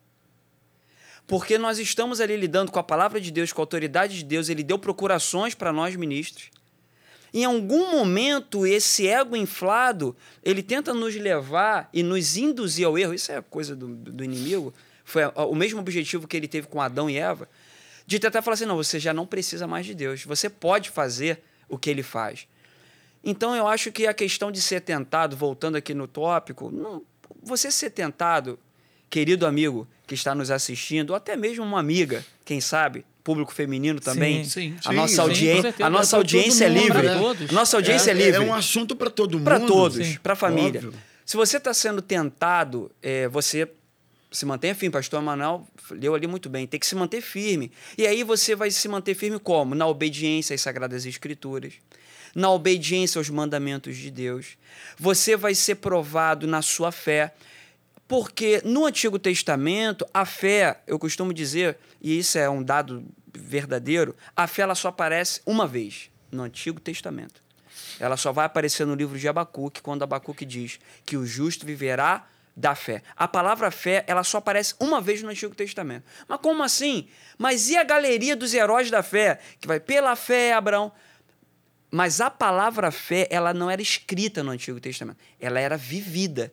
Porque nós estamos ali lidando com a palavra de Deus, com a autoridade de Deus, ele deu procurações para nós ministros. Em algum momento, esse ego inflado, ele tenta nos levar e nos induzir ao erro. Isso é coisa do, do inimigo. Foi o mesmo objetivo que ele teve com Adão e Eva. De tentar falar assim, não, você já não precisa mais de Deus. Você pode fazer o que ele faz. Então, eu acho que a questão de ser tentado, voltando aqui no tópico, não- você ser tentado, querido amigo que está nos assistindo, ou até mesmo uma amiga, quem sabe, público feminino também. sim, a sim, nossa sim, certeza. a nossa É audiência é mundo, livre. pra todos. Nossa audiência é, é, livre. é um assunto para todo mundo. Para todos, para a família. Óbvio. Se você está sendo tentado, é, você se mantenha firme. Pastor Manuel leu ali muito bem. Tem que se manter firme. E aí você vai se manter firme como? Na obediência às Sagradas Escrituras. Na obediência aos mandamentos de Deus. Você vai ser provado na sua fé. Porque no Antigo Testamento, a fé, eu costumo dizer, e isso é um dado verdadeiro, a fé ela só aparece uma vez no Antigo Testamento. Ela só vai aparecer no livro de Abacuque, quando Abacuque diz que o justo viverá da fé. A palavra fé, ela só aparece uma vez no Antigo Testamento. Mas como assim? Mas e a galeria dos heróis da fé? Que vai pela fé, Abraão. Mas a palavra fé, ela não era escrita no Antigo Testamento. Ela era vivida.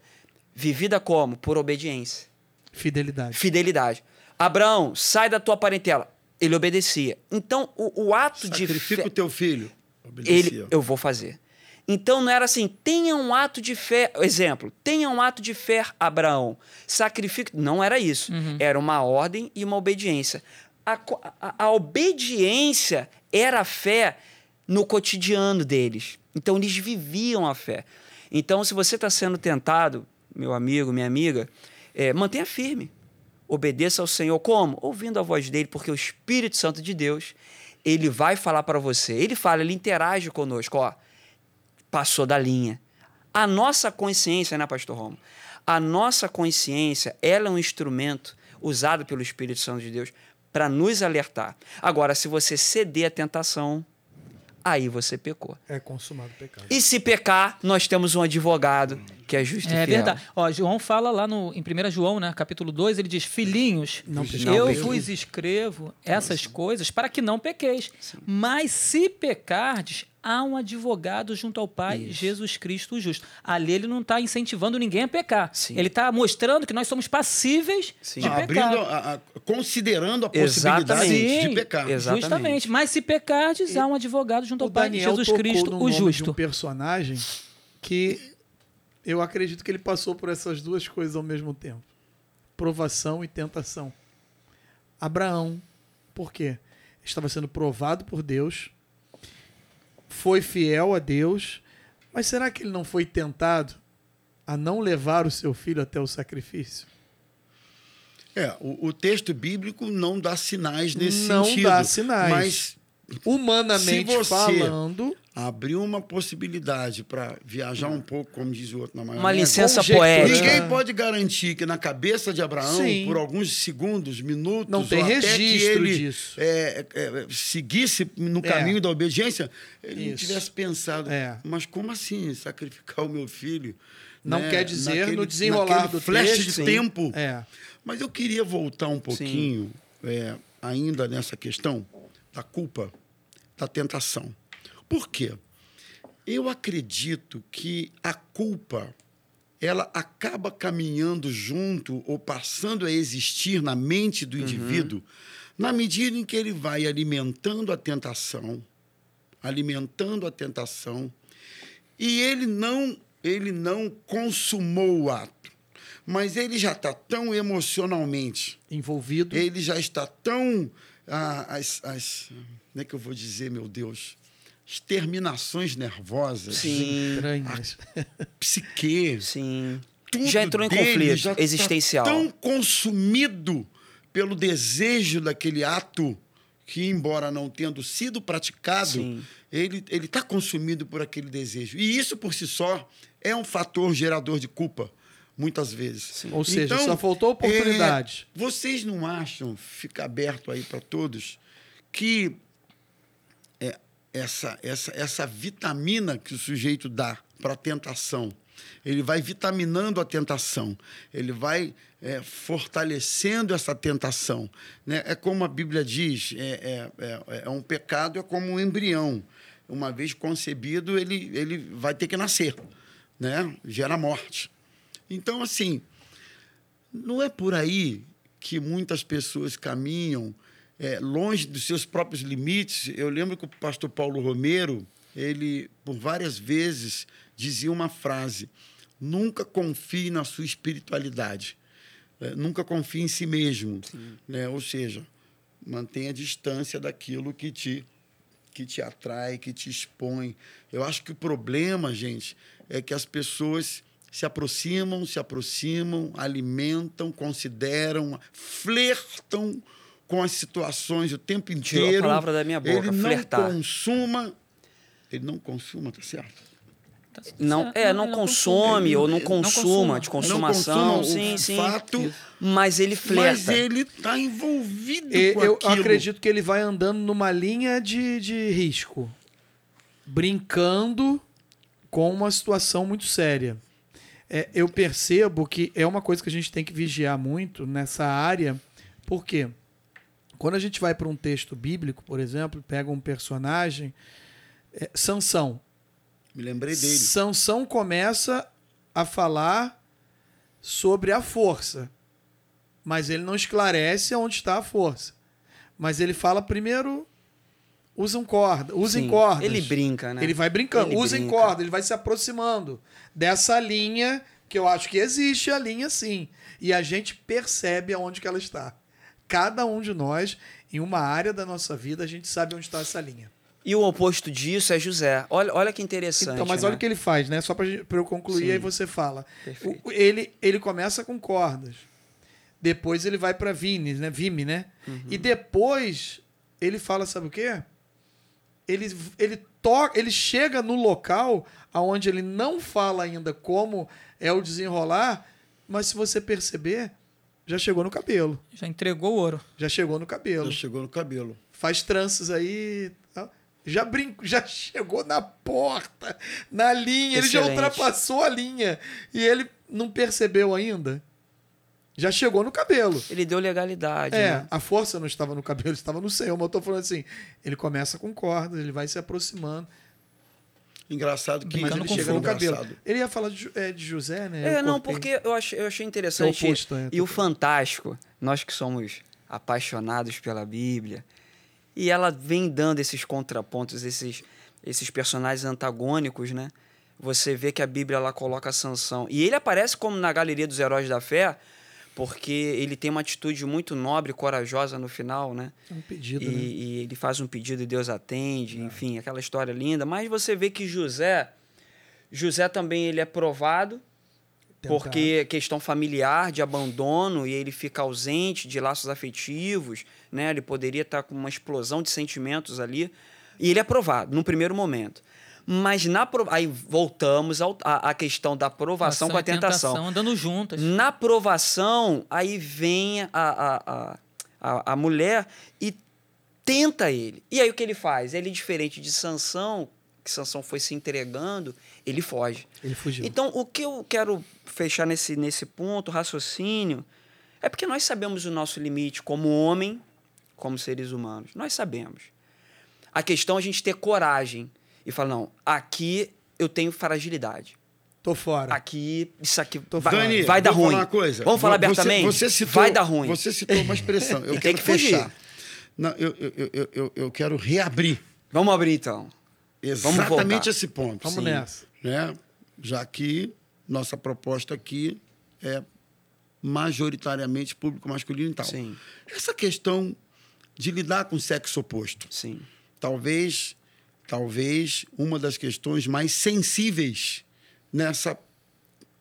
Vivida como? Por obediência. Fidelidade. Fidelidade. Abraão, sai da tua parentela. Ele obedecia. Então, o, o ato de Sacrifica o teu filho. Obedecia. ele, eu vou fazer. Então não era assim, tenha um ato de fé, exemplo, tenha um ato de fé, Abraão, sacrifique. Não era isso. Era uma ordem e uma obediência. A, a- a obediência era a fé no cotidiano deles. Então eles viviam a fé. Então, se você está sendo tentado, meu amigo, minha amiga, é, mantenha firme. Obedeça ao Senhor como? Ouvindo a voz dele, porque o Espírito Santo de Deus, ele vai falar para você. Ele fala, ele interage conosco, ó. Passou da linha. A nossa consciência, né, pastor Romo? A nossa consciência, ela é um instrumento usado pelo Espírito Santo de Deus para nos alertar. Agora, se você ceder à tentação, aí você pecou. É consumado o pecado. E se pecar, nós temos um advogado que é justo e É fiel. verdade. Ó, João fala lá no, em 1 João, né, capítulo 2, ele diz: Filhinhos, Não eu pequeis." vos escrevo essas coisas para que não pequeis. Mas se pecardes, há um advogado junto ao Pai, Jesus Cristo o justo. Ali ele não está incentivando ninguém a pecar. Sim. Ele está mostrando que nós somos passíveis Sim. de Ah, pecar. abrindo a- a- considerando a possibilidade Exatamente. de pecar. Exatamente. Justamente. Mas se pecardes, há um advogado junto ao Pai, Daniel Jesus tocou Cristo no o nome de justo. um personagem que eu acredito que ele passou por essas duas coisas ao mesmo tempo. Provação e tentação. Abraão, por quê? Estava sendo provado por Deus, foi fiel a Deus, mas será que ele não foi tentado a não levar o seu filho até o sacrifício? É, o, o texto bíblico não dá sinais nesse Não sentido. dá sinais. Mas Humanamente você- falando, abriu uma possibilidade para viajar um pouco, como diz o outro na maionese. Uma licença poética. Ninguém pode garantir que na cabeça de Abraão, Sim. por alguns segundos, minutos, Não tem registro ele disso. é, é, seguisse no É. caminho da obediência, ele não tivesse pensado, É. mas como assim sacrificar o meu filho? Não Né? quer dizer Naquele- no desenrolar do flash texto, de sim. tempo. é. Mas eu queria voltar um pouquinho, é, ainda nessa questão da culpa, da tentação. Por quê? Eu acredito que a culpa ela acaba caminhando junto ou passando a existir na mente do indivíduo na medida em que ele vai alimentando a tentação, alimentando a tentação, e ele não ele não consumou o ato. mas ele já está tão emocionalmente, Envolvido. ele já está tão. ah, as, as- como é que eu vou dizer, meu Deus? As terminações nervosas, Sim, Estranhas. psique, sim. tudo Já entrou em conflito já tá existencial. tão consumido pelo desejo daquele ato que, embora não tendo sido praticado, Sim. ele ele está consumido por aquele desejo. E isso por si só é um fator gerador de culpa, muitas vezes. Ou seja, só faltou oportunidade. é, vocês não acham, fica aberto aí para todos, que essa, essa, essa vitamina que o sujeito dá para a tentação, ele vai vitaminando a tentação, ele vai é, fortalecendo essa tentação. Né? É como a Bíblia diz: é, é, é, é um pecado, é como um embrião. Uma vez concebido, ele, ele vai ter que nascer, né? gera morte. Então, assim, não é por aí que muitas pessoas caminham é, longe dos seus próprios limites. Eu lembro que o pastor Paulo Romero, ele, por várias vezes, dizia uma frase: nunca confie na sua espiritualidade, É, nunca confie em si mesmo. Né? Ou seja, mantenha a distância daquilo que te, que te atrai, que te expõe. Eu acho que o problema, gente, é que as pessoas se aproximam, se aproximam, alimentam, consideram, flertam com as situações o tempo Tirou a inteiro. palavra da minha boca, Ele não flertar. consuma. Ele não consuma, tá certo? Não, é, não consome ou não não consuma, de consumação, consuma o sim, sim. fato, Mas ele Mas flerta. ele está envolvido E- com eu aquilo. acredito que ele vai andando numa linha de, de risco, brincando com uma situação muito séria. É, eu percebo que é uma coisa que a gente tem que vigiar muito nessa área, porque quando a gente vai para um texto bíblico, por exemplo, pega um personagem, é, Sansão. Me lembrei dele. Sansão começa a falar sobre a força, mas ele não esclarece onde está a força. Mas ele fala primeiro usam corda, usem Sim, cordas. Ele brinca, né? Ele vai brincando, Ele usem brinca. corda, ele vai se aproximando dessa linha que eu acho que existe a linha sim, e a gente percebe aonde que ela está. Cada um de nós em uma área da nossa vida a gente sabe onde está essa linha. E o oposto disso é José. Olha, olha que interessante. Então, mas né? olha o que ele faz, né? Só para eu concluir, Sim. aí você fala. O- ele, ele começa com cordas. Depois ele vai para Vime, né? Vime, né? Uhum. E depois ele fala, sabe o quê? Ele, ele toca, ele chega no local aonde ele não fala ainda como é o desenrolar, mas se você perceber, já chegou no cabelo. Já entregou o ouro. Já chegou no cabelo. Já chegou no cabelo. Faz tranças aí. tá? Já brincou, já chegou na porta, na linha, ele já Excelente. ultrapassou a linha e ele não percebeu ainda. Já chegou no cabelo. Ele deu legalidade. É, né? a força não estava no cabelo, estava no céu. Mas eu tô falando assim, ele começa com cordas, ele vai se aproximando, Engraçado que mas ele chega no cabelo. Engraçado. Ele ia falar de, é, de José, né? É, não, porque eu achei, eu achei interessante. É oposto, é. E o fantástico, nós que somos apaixonados pela Bíblia, e ela vem dando esses contrapontos, esses, esses personagens antagônicos, né? Você vê que a Bíblia ela coloca Sansão. E ele aparece como na galeria dos heróis da fé, porque ele tem uma atitude muito nobre e corajosa no final, né? É um pedido, e, né? e ele faz um pedido e Deus atende, enfim, aquela história linda. Mas você vê que José, José também ele é provado, Tentado. porque questão familiar, de abandono, e ele fica ausente de laços afetivos, né? Ele poderia estar com uma explosão de sentimentos ali. E ele é provado no primeiro momento. Mas na aí voltamos ao- à, à questão da provação com a e tentação. andando juntas. Na provação, aí vem a, a, a, a, a mulher e tenta ele. E aí o que ele faz? Ele, diferente de Sansão, que Sansão foi se entregando, ele foge. Ele fugiu. Então, o que eu quero fechar nesse, nesse ponto, raciocínio, é porque nós sabemos o nosso limite como homem, como seres humanos. Nós sabemos. A questão é a gente ter coragem e falar, não, aqui eu tenho fragilidade. Tô fora. Aqui, isso aqui Tô vai. Dani, vai dar ruim. falar uma coisa. Vamos falar Você- abertamente? Você citou, vai dar ruim. Você citou uma expressão. Eu quero que fugir. fechar. Não, eu, eu, eu, eu- eu, quero reabrir Vamos abrir então. exatamente esse ponto. Vamos Sim. nessa. Né? Já que nossa proposta aqui é majoritariamente público masculino e tal. Sim. Essa questão de lidar com o sexo oposto, Sim. talvez, talvez uma das questões mais sensíveis nessa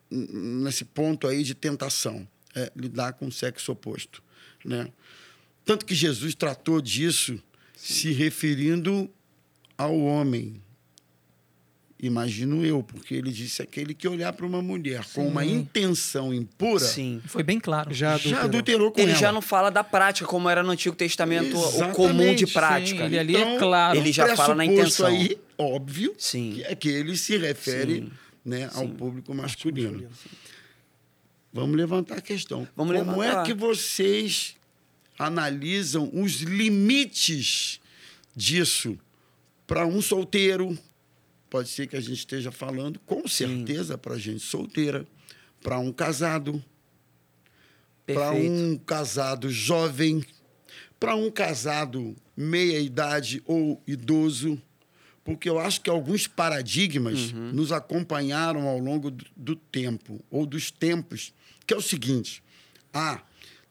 nesse ponto aí de tentação, é lidar com o sexo oposto, né? Tanto que Jesus tratou disso se referindo ao homem. Imagino eu, porque ele disse aquele que olhar para uma mulher com uma intenção impura Sim. Foi bem claro. Já já adulterou. adulterou com Ele ela. já não fala da prática, como era no Antigo Testamento o Exatamente, comum de sim. prática. Ele ali é claro. Ele já fala na intenção. aí, óbvio, Sim. que é que ele se refere Sim. né, ao Sim. público masculino. Vamos levantar a questão. Vamos Como levantar. é que vocês analisam os limites disso para um solteiro? Pode ser que a gente esteja falando, com certeza, para gente solteira, para um casado, para um casado jovem, para um casado meia idade ou idoso, porque eu acho que alguns paradigmas Uhum. nos acompanharam ao longo do, do tempo ou dos tempos, que é o seguinte: a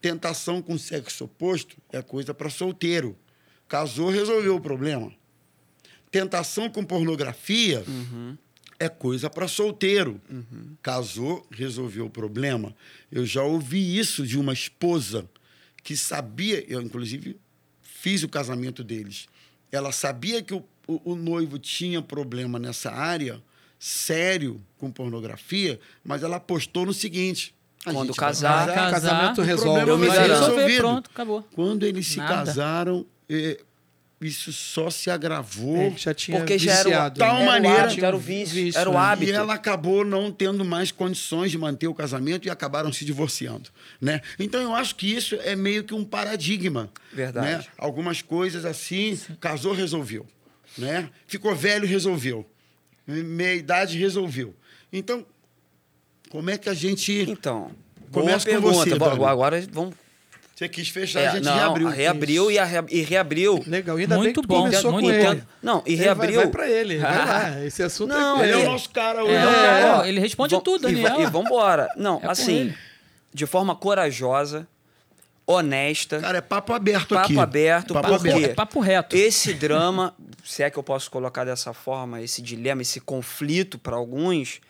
tentação com sexo oposto é coisa para solteiro. Casou, resolveu o problema. Tentação com pornografia Uhum. é coisa para solteiro. Casou, resolveu o problema. Eu já ouvi isso de uma esposa que sabia, eu inclusive fiz o casamento deles. Ela sabia que o, o, o noivo tinha problema nessa área, sério, com pornografia, mas ela apostou no seguinte: a Quando casar, casar, casamento o resolve. problema Eu me garanto. resolvido. pronto, acabou. Quando eles se Nada. casaram, eh, isso só se agravou. Ele já tinha Porque já era viciado. Tal era o maneira- hábito, era o vício, Vício, era o né? hábito. E ela acabou não tendo mais condições de manter o casamento e acabaram se divorciando, né? Então eu acho que isso é meio que um paradigma, Verdade. né? Algumas coisas assim, casou resolveu, né? Ficou velho resolveu, meia idade resolveu. Então como é que a gente Então, boa Começa com pergunta. você. Agora vamos. Você quis fechar, É, a gente não, reabriu. reabriu e, a rea- e reabriu. Legal, ainda bem Muito que tu bom, começou muito com ele. bom. Não, e Ele reabriu. Vai, vai pra ele, vai lá. Esse assunto Não, é Ele é ele. o nosso cara hoje. É, né? é, Ó, ele responde vam- tudo, e, Daniel. E vambora. Não, É assim, ele. de forma corajosa, honesta, Cara, é papo aberto papo aqui. aberto, Papo aberto. É papo reto. Esse drama, se é que eu posso colocar dessa forma, esse dilema, esse conflito para alguns,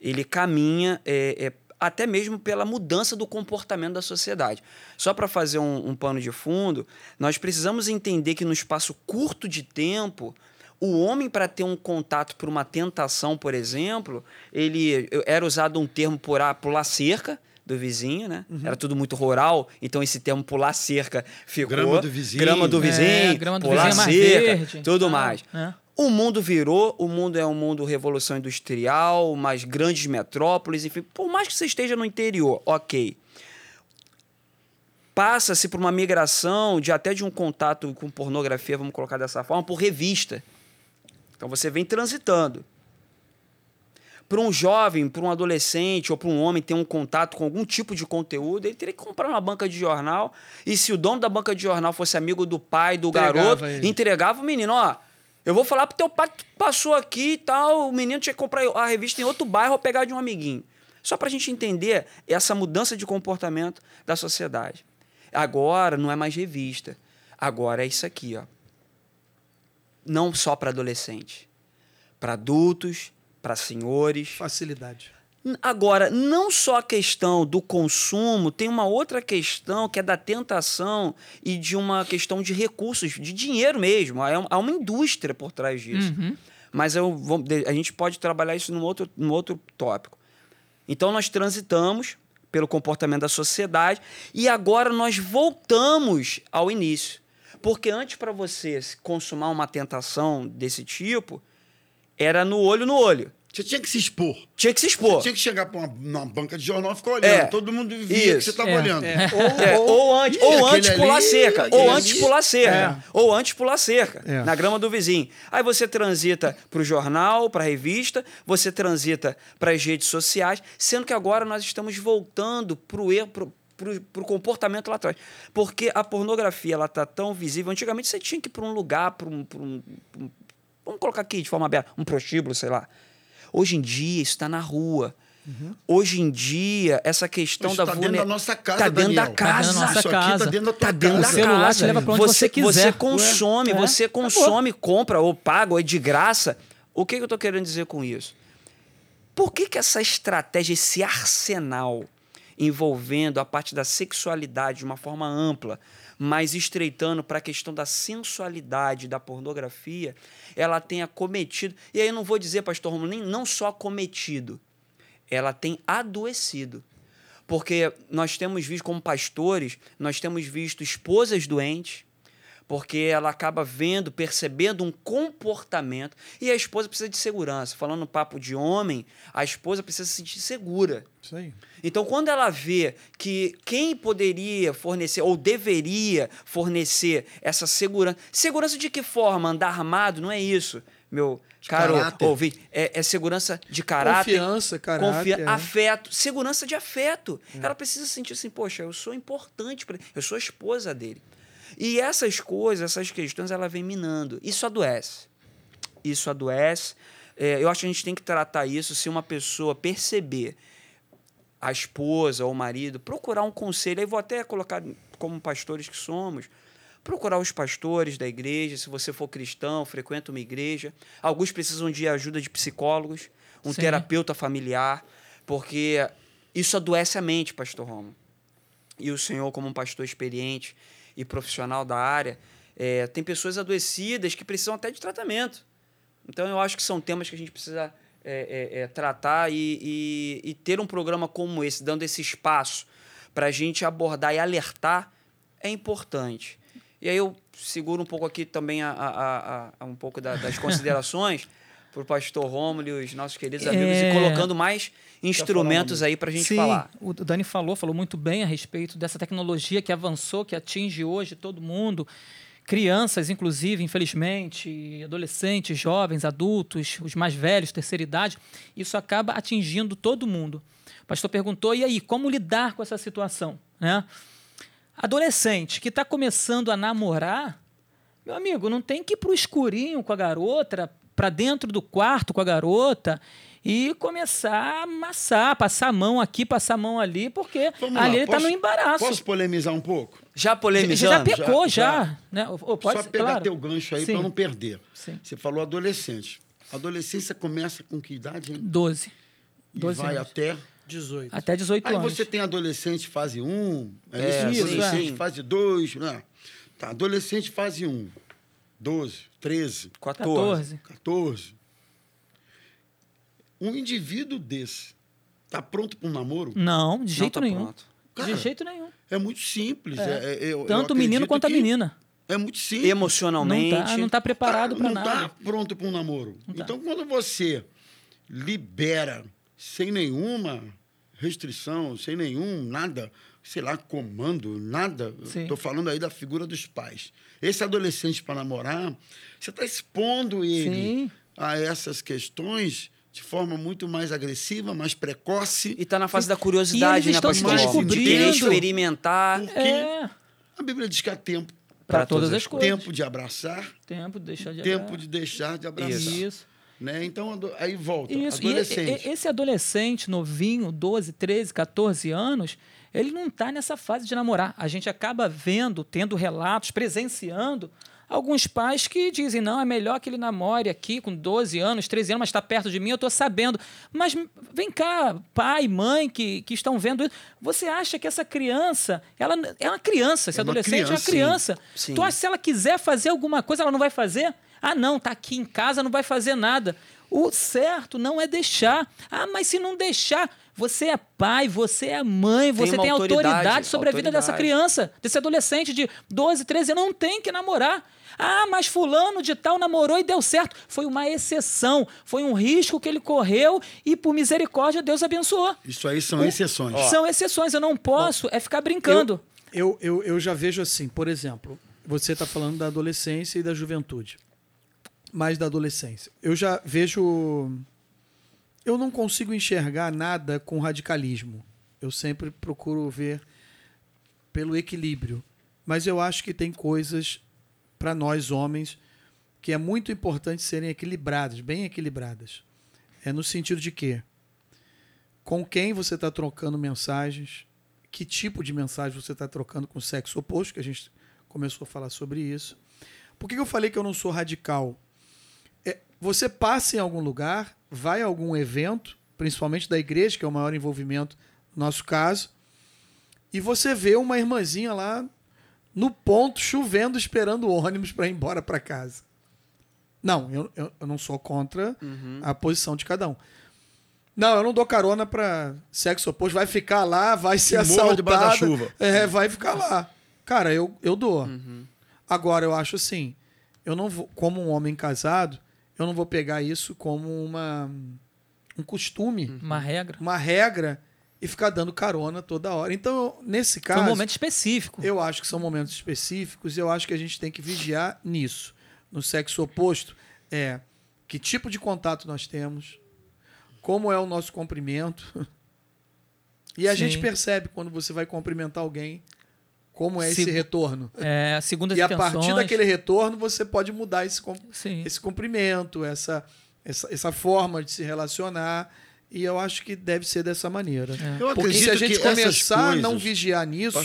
ele caminha é, é, até mesmo pela mudança do comportamento da sociedade. Só para fazer um, um pano de fundo, nós precisamos entender que no espaço curto de tempo, o homem, para ter um contato por uma tentação, por exemplo, ele era usado um termo por ah, pular cerca do vizinho, né? Uhum. Era tudo muito rural, então esse termo pular cerca ficou Grama do vizinho. grama do É, vizinho, grama do pular vizinho é mais cerca, verde, tudo tal, mais. né? O mundo virou, o mundo é um mundo revolução industrial, mais grandes metrópoles, enfim, por mais que você esteja no interior, ok. Passa-se por uma migração de até de um contato com pornografia, vamos colocar dessa forma, por revista. Então você vem transitando. Para um jovem, para um adolescente ou para um homem ter um contato com algum tipo de conteúdo, ele teria que comprar uma banca de jornal. E se o dono da banca de jornal fosse amigo do pai, do Entregava garoto, ele. entregava o menino, ó. Eu vou falar pro teu pai que passou aqui e tal, o menino tinha que comprar a revista em outro bairro ou pegar de um amiguinho. Só pra gente entender essa mudança de comportamento da sociedade. Agora não é mais revista. Agora é isso aqui, ó. Não só para adolescente, para adultos, para senhores. Facilidade. Agora, não só a questão do consumo, tem uma outra questão que é da tentação e de uma questão de recursos, de dinheiro mesmo. Há um- uma indústria por trás disso. Uhum. Mas eu vou- a gente pode trabalhar isso num outro, num outro tópico. Então, nós transitamos pelo comportamento da sociedade e agora nós voltamos ao início. Porque antes, para você consumar uma tentação desse tipo, era no olho no olho. Você tinha que se expor. Tinha que se expor. Tinha que chegar para uma, numa banca de jornal e ficar olhando. É. Todo mundo via que Isso. você estava É. olhando. É. É, ou antes, Ih, ou antes pular ali, cerca, ou ali. antes pular cerca, É. ou antes pular cerca, É. na grama do vizinho. Aí você transita para o jornal, para a revista, você transita para as redes sociais, sendo que agora nós estamos voltando para o erro, para o comportamento lá atrás. Porque a pornografia ela tá tão visível. Antigamente você tinha que ir para um lugar, para um, pra um, pra um- Vamos colocar aqui de forma aberta, um prostíbulo, sei lá. Hoje em dia isso está na rua. Hoje em dia, essa questão Isso da tá dentro vulner- da nossa casa, Tá dentro Daniel. da casa. Tá dentro da nossa Isso aqui casa. tá dentro da tua Tá dentro casa. da O celular casa. leva pra onde você quiser. Você consome, Ué, você acabou. consome, compra ou paga ou é de graça. O que, que eu tô querendo dizer com isso? Por que, que essa estratégia, esse arsenal envolvendo a parte da sexualidade de uma forma ampla, mas estreitando para a questão da sensualidade, da pornografia, ela tenha cometido. E aí eu não vou dizer, pastor Romulo, nem não só cometido, ela tem adoecido. Porque nós temos visto, como pastores, nós temos visto esposas doentes, porque ela acaba vendo, percebendo um comportamento, e a esposa precisa de segurança. Falando no papo de homem, a esposa precisa se sentir segura. Isso aí. Então, quando ela vê que quem poderia fornecer ou deveria fornecer essa segurança, segurança de que forma? Andar armado? Não é isso, meu caro caráter. É, é segurança de caráter. Confiança, caráter, confia- é. afeto, segurança de afeto. Ela precisa sentir assim, poxa, eu sou importante para eu sou a esposa dele. E essas coisas, essas questões, ela vem minando. Isso adoece. Isso adoece. É, eu acho que a gente tem que tratar isso se uma pessoa perceber a esposa ou o marido, procurar um conselho. Aí vou até colocar como pastores que somos, procurar os pastores da igreja, se você for cristão, frequenta uma igreja. Alguns precisam de ajuda de psicólogos, um Sim. terapeuta familiar, porque isso adoece a mente, pastor Romo. E o senhor, como um pastor experiente e profissional da área, é, tem pessoas adoecidas que precisam até de tratamento. Então, eu acho que são temas que a gente precisa é, é, é, tratar e, e- e ter um programa como esse, dando esse espaço para a gente abordar e alertar, é importante. E aí eu seguro um pouco aqui também a, a- a- a- um pouco da- das considerações para o pastor Rômulo e os nossos queridos amigos, É. e colocando mais instrumentos aí para a gente Sim, falar. o Dani falou, falou muito bem a respeito dessa tecnologia que avançou, que atinge hoje todo mundo. Crianças, inclusive, infelizmente, adolescentes, jovens, adultos, os mais velhos, terceira idade, isso acaba atingindo todo mundo. O pastor perguntou, e aí, como lidar com essa situação? Né? Adolescente que está começando a namorar, meu amigo, não tem que ir para o escurinho com a garota, para dentro do quarto com a garota e começar a amassar, passar a mão aqui, passar a mão ali, porque Vamos ali lá, ele está no embaraço. Posso polemizar um pouco? Já já, polemizando? já pecou, já- já. né? Ô, pode Só ser, pegar claro. teu gancho aí para não perder. Sim. Você falou adolescente. Adolescência começa com que idade, hein? 12. E 12 vai anos. até... 18. Até 18 Aí anos. você tem adolescente fase 1, é É, isso? sim, adolescente sim. fase 2, né? Tá, adolescente fase 1, 12, 13, 14. 14. 14. Um indivíduo desse tá pronto para um namoro? Não, de Não jeito tá nenhum. Cara, de jeito nenhum. É muito simples. É. é- é- eu- eu Tanto o menino quanto a menina. É muito simples. Emocionalmente. Não tá, não tá preparado Ah, para não nada. tá pronto para um namoro. Não tá. Então, quando você libera sem nenhuma restrição, sem nenhum nada, sei lá, comando, nada. Estou falando aí da figura dos pais. Esse adolescente para namorar, você está expondo ele Sim. a essas questões de forma muito mais agressiva, mais precoce. E está na fase da curiosidade, E eles né, estão se pastor? Romulo? De querer experimentar. Porque É, a Bíblia diz que há tempo. para todas as coisas. Tempo de abraçar, Tempo de deixar de tempo de deixar de abraçar. Isso. Né? Então, aí volta. Isso. E e- Adolescente. e- esse adolescente novinho, 12, 13, 14 anos, ele não está nessa fase de namorar. A gente acaba vendo, tendo relatos, presenciando alguns pais que dizem: não, é melhor que ele namore aqui com 12 anos, 13 anos, mas está perto de mim, eu estou sabendo. Mas vem cá, pai, mãe que, que estão vendo isso. Você acha que essa criança, ela é uma criança, esse É adolescente é uma criança, sim. criança. Sim. Tu acha que se ela quiser fazer alguma coisa, ela não vai fazer? Ah, não, tá aqui em casa, não vai fazer nada. O certo não é deixar. Ah, mas se não deixar, você é pai, você é mãe, você tem autoridade, autoridade, sobre a vida dessa autoridade. criança, desse adolescente de 12, 13 anos, não tem que namorar. Ah, mas fulano de tal namorou e deu certo. Foi uma exceção, foi um risco que ele correu e por misericórdia Deus abençoou. Isso aí são exceções. São exceções, eu não posso é ficar brincando. Eu, eu, eu já vejo assim, por exemplo, você está falando da adolescência e da juventude. Mais da adolescência. Eu já vejo. Eu não consigo enxergar nada com radicalismo. Eu sempre procuro ver pelo equilíbrio. Mas eu acho que tem coisas para nós homens que é muito importante serem equilibradas, bem equilibradas. É no sentido de que com quem você está trocando mensagens, que tipo de mensagem você está trocando com o sexo oposto, que a gente começou a falar sobre isso. Por que eu falei que eu não sou radical? Você passa em algum lugar, vai a algum evento, principalmente da igreja, que é o maior envolvimento no nosso caso, e você vê uma irmãzinha lá no ponto, chovendo, esperando o ônibus para ir embora para casa. Não, eu, eu, eu, não sou contra uhum. a posição de cada um. Não, eu não dou carona para sexo oposto. Vai ficar lá, vai ser assaltado. da chuva. É, vai ficar lá. Cara, eu, eu dou. Uhum. Agora, eu acho assim, eu não vou, como um homem casado, eu não vou pegar isso como uma um costume, uhum. uma regra, uma regra e ficar dando carona toda hora. Então, nesse caso, foi um momento específico. Eu acho que são momentos específicos e eu acho que a gente tem que vigiar nisso. No sexo oposto é que tipo de contato nós temos, como é o nosso cumprimento. E a Sim. gente percebe quando você vai cumprimentar alguém, como é esse retorno. É, segundo E a partir daquele retorno, você pode mudar esse, esse cumprimento, essa, essa, essa forma de se relacionar. E eu acho que deve ser dessa maneira. É. Porque se a gente começar a não vigiar nisso,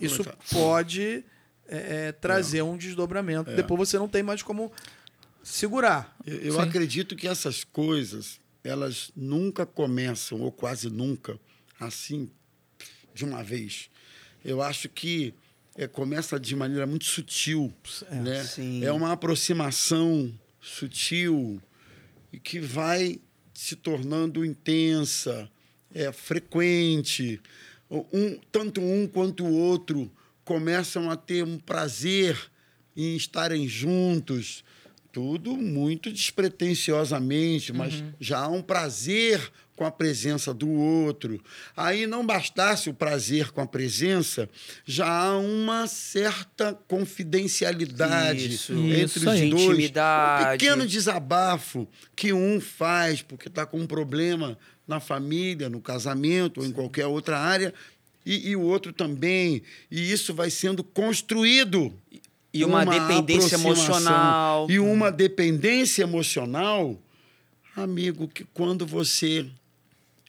isso pode é, é, trazer é. um desdobramento. É. Depois você não tem mais como segurar. Eu, eu acredito que essas coisas, elas nunca começam, ou quase nunca, assim, de uma vez eu acho que é, começa de maneira muito sutil. É, né? Sim. é uma aproximação sutil e que vai se tornando intensa, é, frequente. Um, tanto um quanto o outro começam a ter um prazer em estarem juntos, tudo muito despretensiosamente, mas uhum. já há um prazer com a presença do outro. Aí não bastasse o prazer com a presença, já há uma certa confidencialidade isso, entre isso, os dois. Intimidade. Um pequeno desabafo que um faz porque está com um problema na família, no casamento ou em qualquer outra área, e, e o outro também. E isso vai sendo construído. E uma, uma dependência emocional. E uma dependência emocional, amigo, que quando você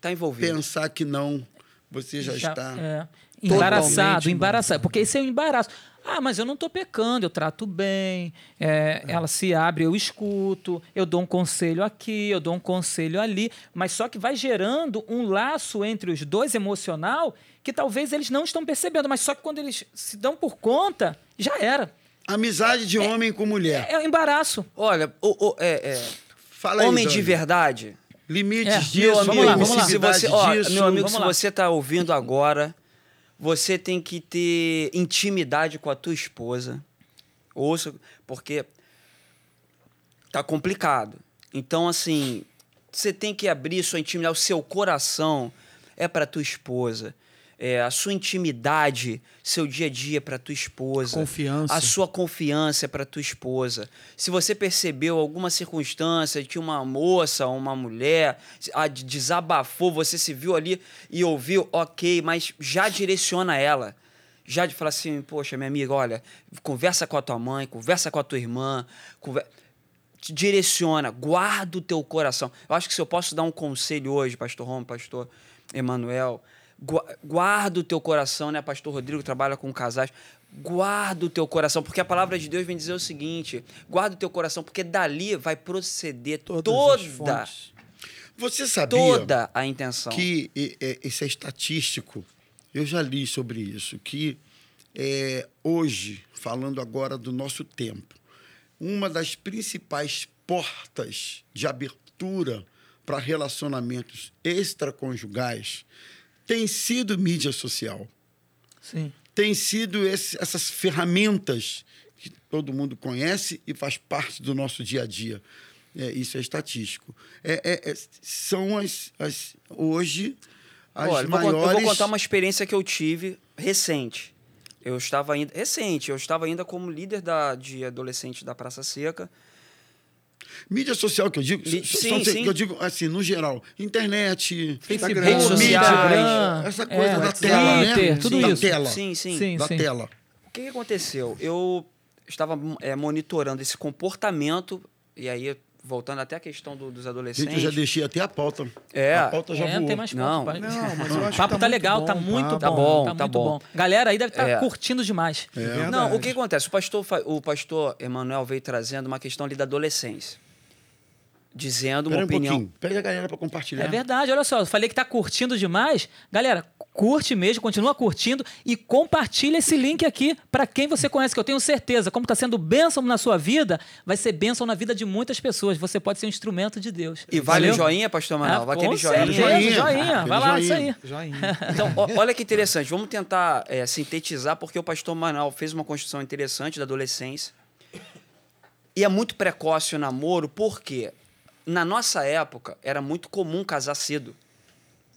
Está envolvido. Pensar que não, você já, já está. É. Embaraçado, embaraçado. Porque esse é o embaraço. Ah, mas eu não estou pecando, eu trato bem, é, é. ela se abre, eu escuto, eu dou um conselho aqui, eu dou um conselho ali, mas só que vai gerando um laço entre os dois emocional que talvez eles não estão percebendo, mas só que quando eles se dão por conta, já era. Amizade de é, homem com mulher. É, é um embaraço. Olha, o, o é, é Fala homem aí, de verdade Limites é, disso, amigo, vamos lá, vamos lá. Se você, ó, disso. Meu amigo, vamos se lá. você está ouvindo agora, você tem que ter intimidade com a tua esposa. Ouça, porque tá complicado. Então, assim, você tem que abrir sua intimidade, o seu coração é para tua esposa é, a sua intimidade, seu dia a dia para tua esposa, confiança. a sua confiança para tua esposa. Se você percebeu alguma circunstância que uma moça, uma mulher a desabafou, você se viu ali e ouviu, ok, mas já direciona ela. Já de falar assim, poxa, minha amiga, olha, conversa com a tua mãe, conversa com a tua irmã, conversa te direciona, guarda o teu coração. Eu acho que se eu posso dar um conselho hoje, pastor Romo, pastor Emanuel, guarda o teu coração, né? Pastor Rodrigo trabalha com casais. Guarda o teu coração, porque a palavra de Deus vem dizer o seguinte: guarda o teu coração, porque dali vai proceder Todas toda. Você sabia toda a intenção. Que isso é estatístico. Eu já li sobre isso. Que é, hoje, falando agora do nosso tempo, uma das principais portas de abertura para relacionamentos extraconjugais tem sido mídia social. Sim. Tem sido esse, essas ferramentas que todo mundo conhece e faz parte do nosso dia a dia. É, isso é estatístico. É, é, é são as, as, hoje as Olha, maiores... Eu vou contar uma experiência que eu tive recente. Eu estava ainda recente, eu estava ainda como líder da, de adolescente da Praça Seca Mídia social que eu digo, sim, sim. eu digo assim, no geral, internet, Facebook, redes sociais, essa coisa é, da tela, né? Tudo da isso. tela. Sim, sim. sim da tela. O que, que aconteceu? Eu estava é, monitorando esse comportamento e aí voltando até a questão do- dos Gente, adolescentes. eu já deixei até a pauta. É. A pauta já É, não voou. tem mais Não. pauta. pai. Não, mas eu acho O papo que tá, muito legal, bom, tá muito papo. bom. Tá bom, tá muito bom. Galera aí deve estar É. curtindo demais. É verdade. Não, o que acontece? O pastor, o pastor Emanuel veio trazendo uma questão ali da adolescência. Dizendo uma Pera um opinião. pouquinho. Pede a galera pra compartilhar. É verdade, olha só, eu falei que tá curtindo demais. Galera, curte mesmo, continua curtindo e compartilha esse link aqui para quem você conhece, que eu tenho certeza, como está sendo bênção na sua vida, vai ser bênção na vida de muitas pessoas. Você pode ser um instrumento de Deus. E vale Valeu? o joinha, pastor Manuel? Ah, vai com aquele joinha. joinha. Joinha. Vai lá, Aquele isso aí. Joinha. Então, olha que interessante. Vamos tentar é, sintetizar, porque o pastor Manuel fez uma construção interessante da adolescência. E é muito precoce o namoro, porque na nossa época era muito comum casar cedo.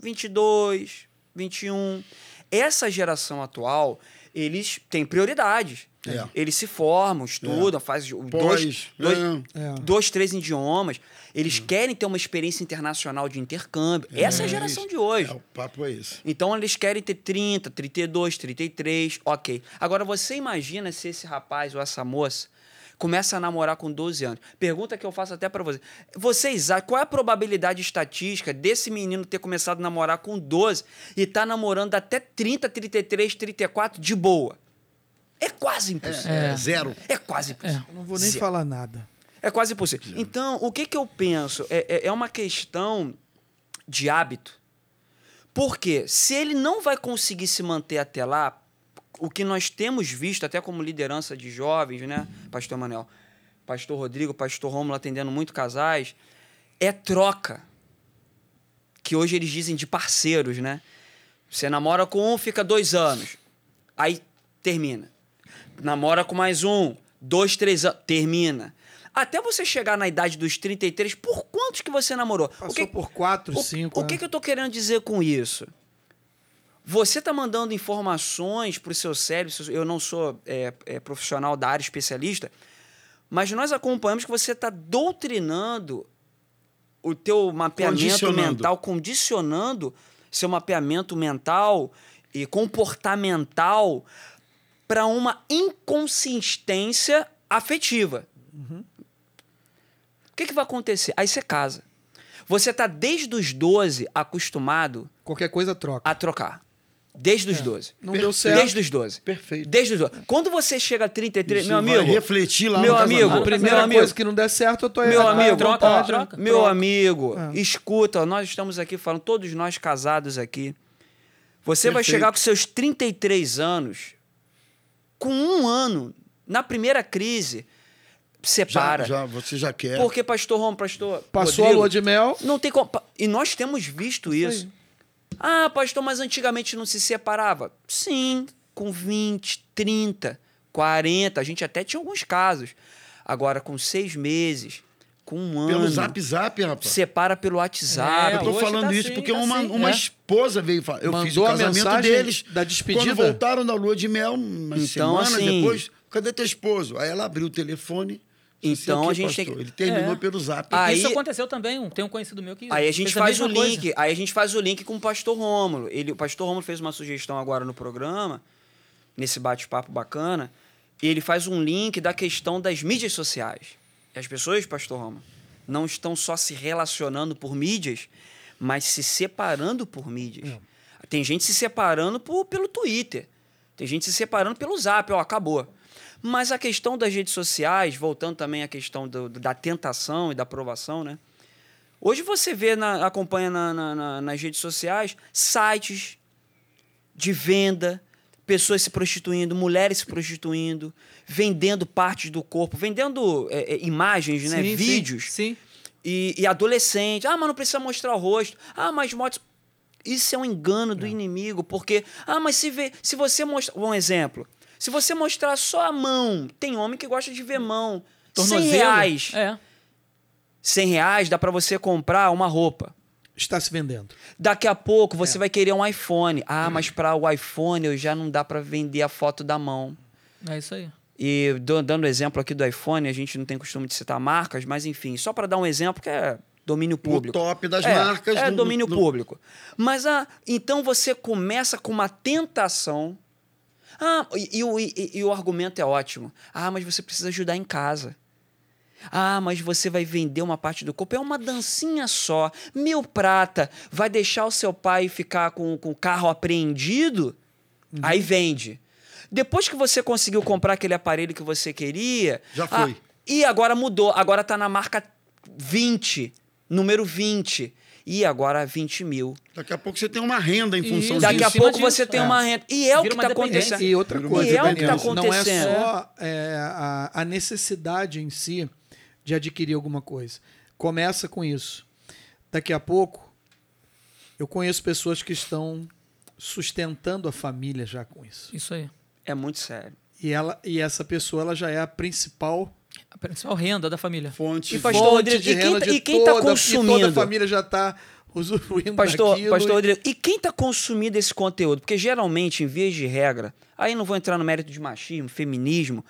22, 21. Essa geração atual, eles têm prioridades. É. Eles se formam, estudam, fazem dois, Pós, dois, né? É. dois, três idiomas. Eles querem ter uma experiência internacional de intercâmbio. Essa é a geração isso. de hoje. É, o papo é esse. Então eles querem ter 30, 32, 33, ok. Agora você imagina se esse rapaz ou essa moça começa a namorar com 12 anos. Pergunta que eu faço até pra vocês. Vocês, acham- qual é a probabilidade estatística desse menino ter começado a namorar com 12 e tá namorando até 30, 33, 34 de boa? É quase impossível. É, É. zero. É, quase impossível. Eu não vou nem Zero. falar nada. É quase impossível. Então, o que, que eu penso? É, é, é uma questão de hábito. Porque se ele não vai conseguir se manter até lá, o que nós temos visto, até como liderança de jovens, né, Pastor Manuel? Pastor Rodrigo, Pastor Rômulo atendendo muito casais, é troca. Que hoje eles dizem de parceiros, né? Você namora com um, fica dois anos. Aí termina. Namora com mais um, dois, três anos, termina. Até você chegar na idade dos 33, por quantos que você namorou? Passou o que, por quatro, o, cinco. o né? que, que eu tô querendo dizer com isso? Você tá mandando informações pro seu cérebro. Eu não sou é, é, profissional da área especialista, mas nós acompanhamos que você está doutrinando o teu mapeamento Condicionando. mental, condicionando seu mapeamento mental e comportamental para uma inconsistência afetiva. O que, que vai acontecer? Aí você casa. Você tá desde os 12 acostumado Qualquer coisa troca. a trocar. Desde os 12. Não Per- deu certo. Desde os 12. Perfeito. Desde os 12. Quando você chega a 33, Isso meu vai amigo. refletir lá meu no amigo, casamento. A primeira meu amigo, coisa que não der certo, eu tô Meu errado. amigo, troca, troca. Meu Troca. amigo, É. escuta, nós estamos aqui falando, todos nós casados aqui. Você vai Perfeito. chegar com seus 33 anos, com um ano, na primeira crise, Já, separa. já, você já quer. Porque, pastor Rom, pastor. Passou Rodrigo, a lua de mel. Não tem como. E nós temos visto isso. Ah, pastor, mas antigamente não se separava. Sim, com 20, 30, 40. A gente até tinha alguns casos. Agora, com seis meses, com um ano. Pelo zap zap, rapaz. Separa pelo WhatsApp. É, Eu tô hoje falando tá isso assim, porque tá uma, assim. uma É. esposa veio falar. Eu fiz o Mandou a casamento deles. da despedida? Quando voltaram da lua de mel, umas Então, semanas assim- depois, cadê teu esposo? Aí ela abriu o telefone. Disse, Então, "O quê, a gente tem pastor?" que- Ele terminou É. pelo zap. Aí- Isso aconteceu também. Tem um conhecido meu que. Aí a gente fez faz o mesma coisa. link. Aí a gente faz o link com o pastor Rômulo. Ele, o pastor Rômulo fez uma sugestão agora no programa, nesse bate-papo bacana. E ele faz um link da questão das mídias sociais. E as pessoas, pastor Rômulo, não estão só se relacionando por mídias, mas se separando por mídias. Tem gente se separando por, pelo Twitter. Tem gente se separando pelo Zap, ó, acabou. Mas a questão das redes sociais, voltando também à questão do- da tentação e da aprovação, né? Hoje você vê, na- acompanha na- na- na- nas redes sociais, sites de venda, pessoas se prostituindo, mulheres se prostituindo, vendendo partes do corpo, vendendo é, é, imagens, né? Sim, sim, Vídeos. Sim. E, e adolescente. Ah, mas não precisa mostrar o rosto. Ah, mas motos. Isso é um engano do inimigo, porque. Ah, mas se, vê, se você mostrar. Um exemplo. Se você mostrar só a mão, tem homem que gosta de ver mão. 100 Tornozelo. reais. É. 100 reais dá pra você comprar uma roupa. Está se vendendo. Daqui a pouco você vai querer um iPhone. Ah, mas para o iPhone eu já não dá pra vender a foto da mão. É isso aí. E do- dando exemplo aqui do iPhone, a gente não tem costume de citar marcas, mas enfim, só para dar um exemplo que é domínio O público. top das é, marcas. É no- domínio no- público. Mas ah, então você começa com uma tentação. Ah, e, e o- e- e o argumento é ótimo. Ah, mas você precisa ajudar em casa. Ah, mas você vai vender uma parte do corpo. É uma dancinha só. Mil prata. Vai deixar o seu pai ficar com, com o carro apreendido? Uhum. Aí vende. Depois que você conseguiu comprar aquele aparelho que você queria. Já ah, foi. e agora mudou. Agora tá na marca 20. Número 20. E agora 20 mil. Daqui a pouco você tem uma renda em função disso. Daqui a pouco disso, você tem é. uma renda. E é o Vira que uma está acontecendo. E outra E coisa, é o que tá Daniel, não é acontecendo. só é, a, a necessidade em si de adquirir alguma coisa. Começa com isso. Daqui a pouco, eu conheço pessoas que estão sustentando a família já com isso. Isso aí. É muito sério. E, ela, e essa pessoa ela já é a principal A principal renda da família. Fonte. E pastor fonte Rodrigo, de e quem renda tá- de e quem tá toda, E toda consumindo? a família já está usufruindo Pastor, daquilo. pastor Rodrigo, e quem está consumindo esse conteúdo? Porque geralmente, em vias de regra, aí não vou entrar no mérito de machismo, feminismo,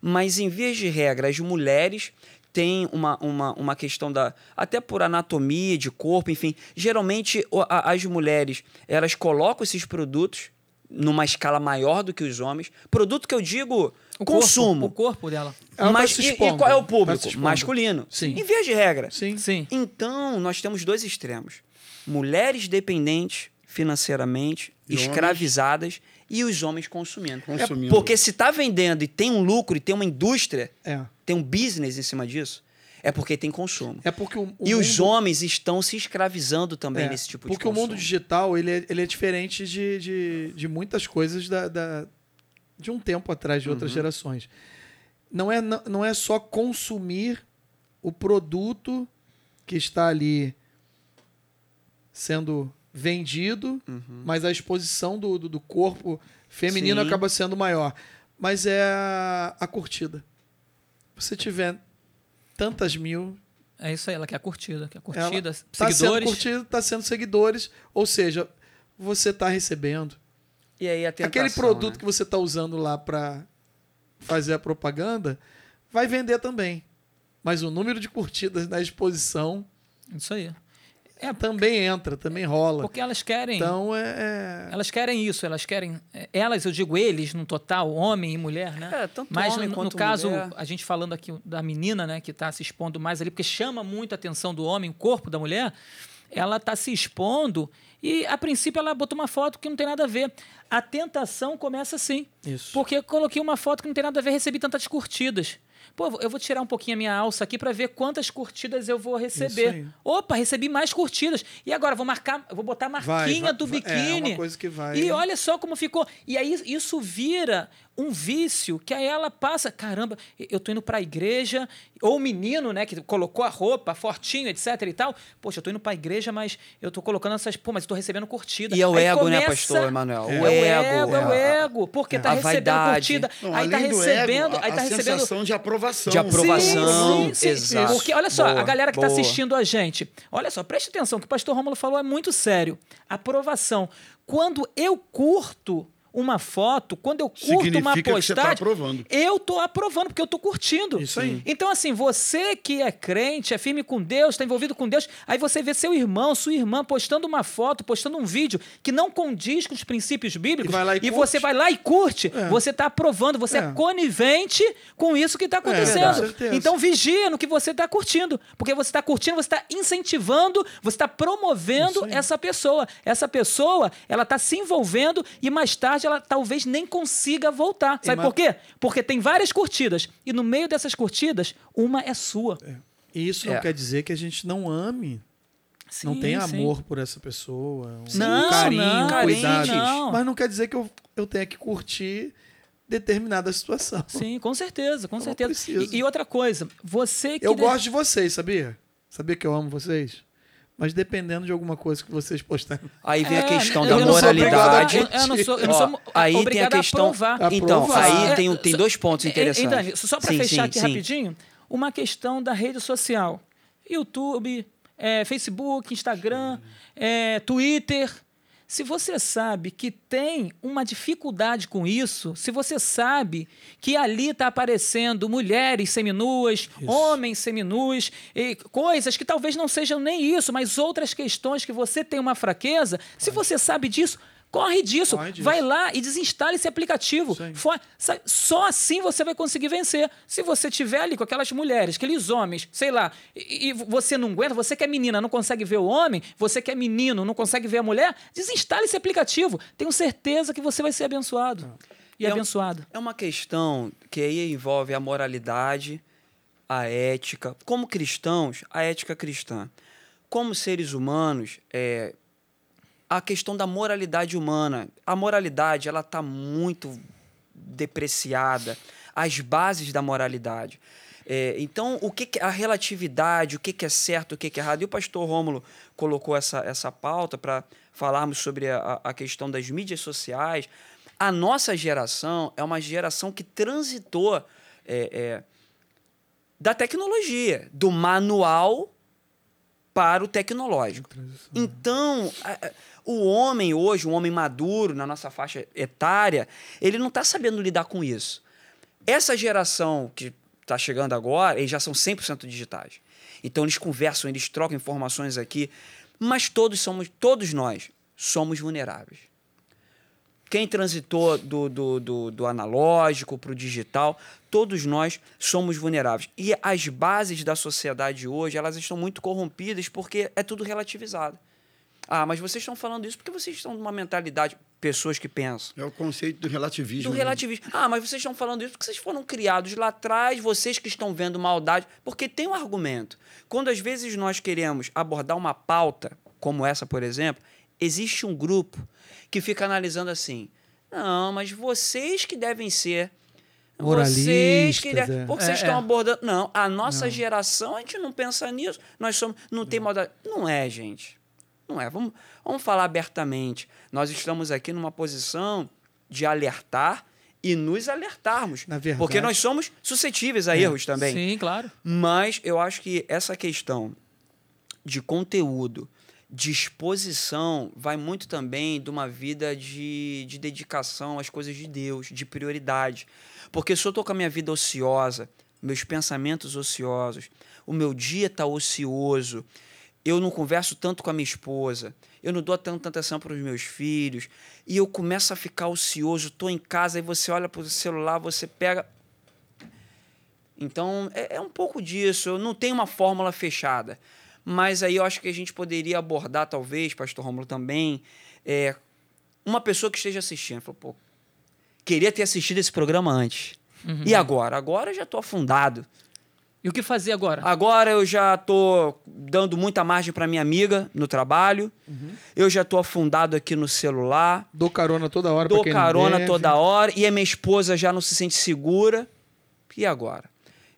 mas em vias de regra, as mulheres têm uma, uma, uma questão da. Até por anatomia, de corpo, enfim. Geralmente, a- as mulheres elas colocam esses produtos numa escala maior do que os homens. Produto que eu digo O consumo. Corpo, o corpo dela. Ela tá mas e- e, qual é o tá público? Masculino. Sim. Em vias de regra. Sim. Sim. Então, nós temos dois extremos: mulheres dependentes financeiramente, E escravizadas, e os homens consumindo. Consumindo. É porque se está vendendo e tem um lucro e tem uma indústria, É. tem um business em cima disso, é porque tem consumo. É porque o, o e os mundo- homens estão se escravizando também É, nesse tipo de Porque o mundo digital ele é, ele é diferente de, de, de muitas coisas da, da- de um tempo atrás, de Uhum. outras gerações. Não é, não, não é só consumir o produto que está ali sendo vendido, mas a exposição do, do, do corpo feminino Uhum. Sim. acaba sendo maior. Mas é a, a curtida. Se tiver tantas mil É isso aí, ela quer curtida. Quer ela curtida, Tá sendo seguidores. curtido, tá sendo seguidores. Ou seja, você tá recebendo. E aí a tentação, Aquele produto né? que você tá usando lá para fazer a propaganda vai vender também. Mas o número de curtidas na exposição Isso aí. É, também entra, também rola. Porque elas querem. Então é. é- Elas querem isso, elas querem. Elas, eu digo eles, no total, homem e mulher, né? É, tanto Mas homem no, no quanto caso, mulher. a gente falando aqui da menina, né, que está se expondo mais ali, porque chama muito a atenção do homem, o corpo da mulher, ela está se expondo e, a princípio, ela botou uma foto que não tem nada a ver. A tentação começa assim. Isso. Porque eu coloquei uma foto que não tem nada a ver, recebi tantas curtidas. Pô, eu vou tirar um pouquinho a minha alça aqui para ver quantas curtidas eu vou receber. Opa, recebi mais curtidas. E agora vou marcar, vou botar a marquinha vai, do vai. biquíni. É uma coisa que vai. E olha só como ficou. E aí isso vira um vício que aí ela passa, caramba, eu tô indo pra igreja, ou o menino, né, que colocou a roupa fortinho, etc e tal. Poxa, eu tô indo pra igreja, mas eu tô colocando essas, pô, mas eu tô recebendo curtida. E é o Aí ego, né, começa- pastor Emanuel? É, O o ego, é o é. ego, porque tá A recebendo vaidade. curtida, Não, aí tá recebendo, ego, a, aí tá a recebendo sensação de aprovação. De aprovação. Sim, sim, sim. exato. Porque olha só, Boa, a galera que está boa. assistindo a gente, olha só, preste atenção, o que o pastor Rômulo falou é muito sério. Aprovação. Quando eu curto uma foto, quando eu curto Significa uma tá postagem, aprovando. eu tô aprovando porque eu tô curtindo. Isso aí. Então assim, você que é crente, é firme com Deus, está envolvido com Deus, aí você vê seu irmão, sua irmã postando uma foto, postando um vídeo que não condiz com os princípios bíblicos E vai lá e você vai lá e curte, É. você está aprovando, você é. É. conivente com isso que está com acontecendo. certeza. então vigia no que você está curtindo, porque você está curtindo, você está incentivando, você está promovendo essa pessoa. Essa pessoa, ela está se envolvendo e mais tarde ela talvez nem consiga voltar. Sabe por quê? Porque tem várias curtidas e no meio dessas curtidas, uma é sua. E isso não É. quer dizer que a gente não ame, não Sim, tenha sim. amor por essa pessoa, um Não, carinho, não, cuidado. não. Mas não quer dizer que eu, eu tenha que curtir determinada situação. Sim, com certeza, com Eu não certeza. E, e outra coisa, você que Eu de- gosto de vocês, sabia? Sabia que eu amo vocês? Mas dependendo de alguma coisa que vocês postarem. Aí vem a É, questão eu da não sou moralidade. obrigado a- eu não sou, eu não Ó, sou aí tem a questão. aprovar. Então, aí É, tem, tem dois pontos é, interessantes. Então, só para fechar sim, aqui sim. rapidinho, uma questão da rede social. YouTube, é, Facebook, Instagram, é, Twitter. Se você sabe que tem uma dificuldade com isso, se você sabe que ali está aparecendo mulheres seminuas, homens seminus, e coisas que talvez não sejam nem isso, mas outras questões que você tem uma fraqueza, se você sabe disso, Corre disso. Corre disso. Vai lá e desinstala esse aplicativo. Só assim você vai conseguir vencer. Se você tiver ali com aquelas mulheres, aqueles homens, sei lá, e, e você não aguenta, você que é menina, não consegue ver o homem, você que é menino, não consegue ver a mulher, desinstala esse aplicativo. Tenho certeza que você vai ser abençoado. E É um- abençoado. É uma questão que aí envolve a moralidade, a ética. Como cristãos, a ética cristã. Como seres humanos, é, a questão da moralidade humana. A moralidade ela está muito depreciada. As bases da moralidade. É, então, o que, que a relatividade, o que, que é certo, o que, que é errado. E o pastor Rômulo colocou essa, essa pauta para falarmos sobre a, a questão das mídias sociais. A nossa geração é uma geração que transitou é, é, da tecnologia, do manual para o tecnológico. Então, a- a- o homem hoje, um homem maduro na nossa faixa etária, ele não está sabendo lidar com isso. Essa geração que está chegando agora, eles já são 100% digitais. Então, eles conversam, eles trocam informações aqui, mas todos somos, todos nós somos vulneráveis. Quem transitou do, do, do, do analógico para o digital, todos nós somos vulneráveis. E as bases da sociedade hoje, elas estão muito corrompidas porque é tudo relativizado. Ah, mas vocês estão falando isso porque vocês estão numa mentalidade, pessoas que pensam. É o conceito do relativismo. Do né? relativismo. Ah, mas vocês estão falando isso porque vocês foram criados lá atrás, vocês que estão vendo maldade. Porque tem um argumento. Quando às vezes nós queremos abordar uma pauta, como essa, por exemplo, existe um grupo que fica analisando assim. Não, mas vocês que devem ser. Vocês que Moralistas, devem, é. Porque É, vocês estão é. abordando. Não, a nossa geração, a gente não pensa nisso. Nós somos. Não tem maldade. Não é, gente. Não é. Vamos, vamos falar abertamente. Nós estamos aqui numa posição de alertar e nos alertarmos. Na verdade- Porque nós somos suscetíveis a erros também. Sim, claro. Mas eu acho que essa questão de conteúdo, de exposição, vai muito também de uma vida de, de dedicação às coisas de Deus, de prioridade. Porque se eu estou com a minha vida ociosa, meus pensamentos ociosos, o meu dia está ocioso, eu não converso tanto com a minha esposa, eu não dou tanta atenção para os meus filhos, e eu começo a ficar ocioso, estou em casa, e você olha para o celular, você pega, então, é, é um pouco disso. Eu não tenho uma fórmula fechada. Mas aí eu acho que a gente poderia abordar, talvez, Pastor Romulo também, é, uma pessoa que esteja assistindo. Falou, pô, queria ter assistido esse programa antes. E agora? Agora eu já estou afundado. E o que fazer agora? Agora eu já estou dando muita margem para minha amiga no trabalho. Eu já estou afundado aqui no celular. Dou carona toda hora pra Dou carona deve. toda hora e a minha esposa já não se sente segura. E agora?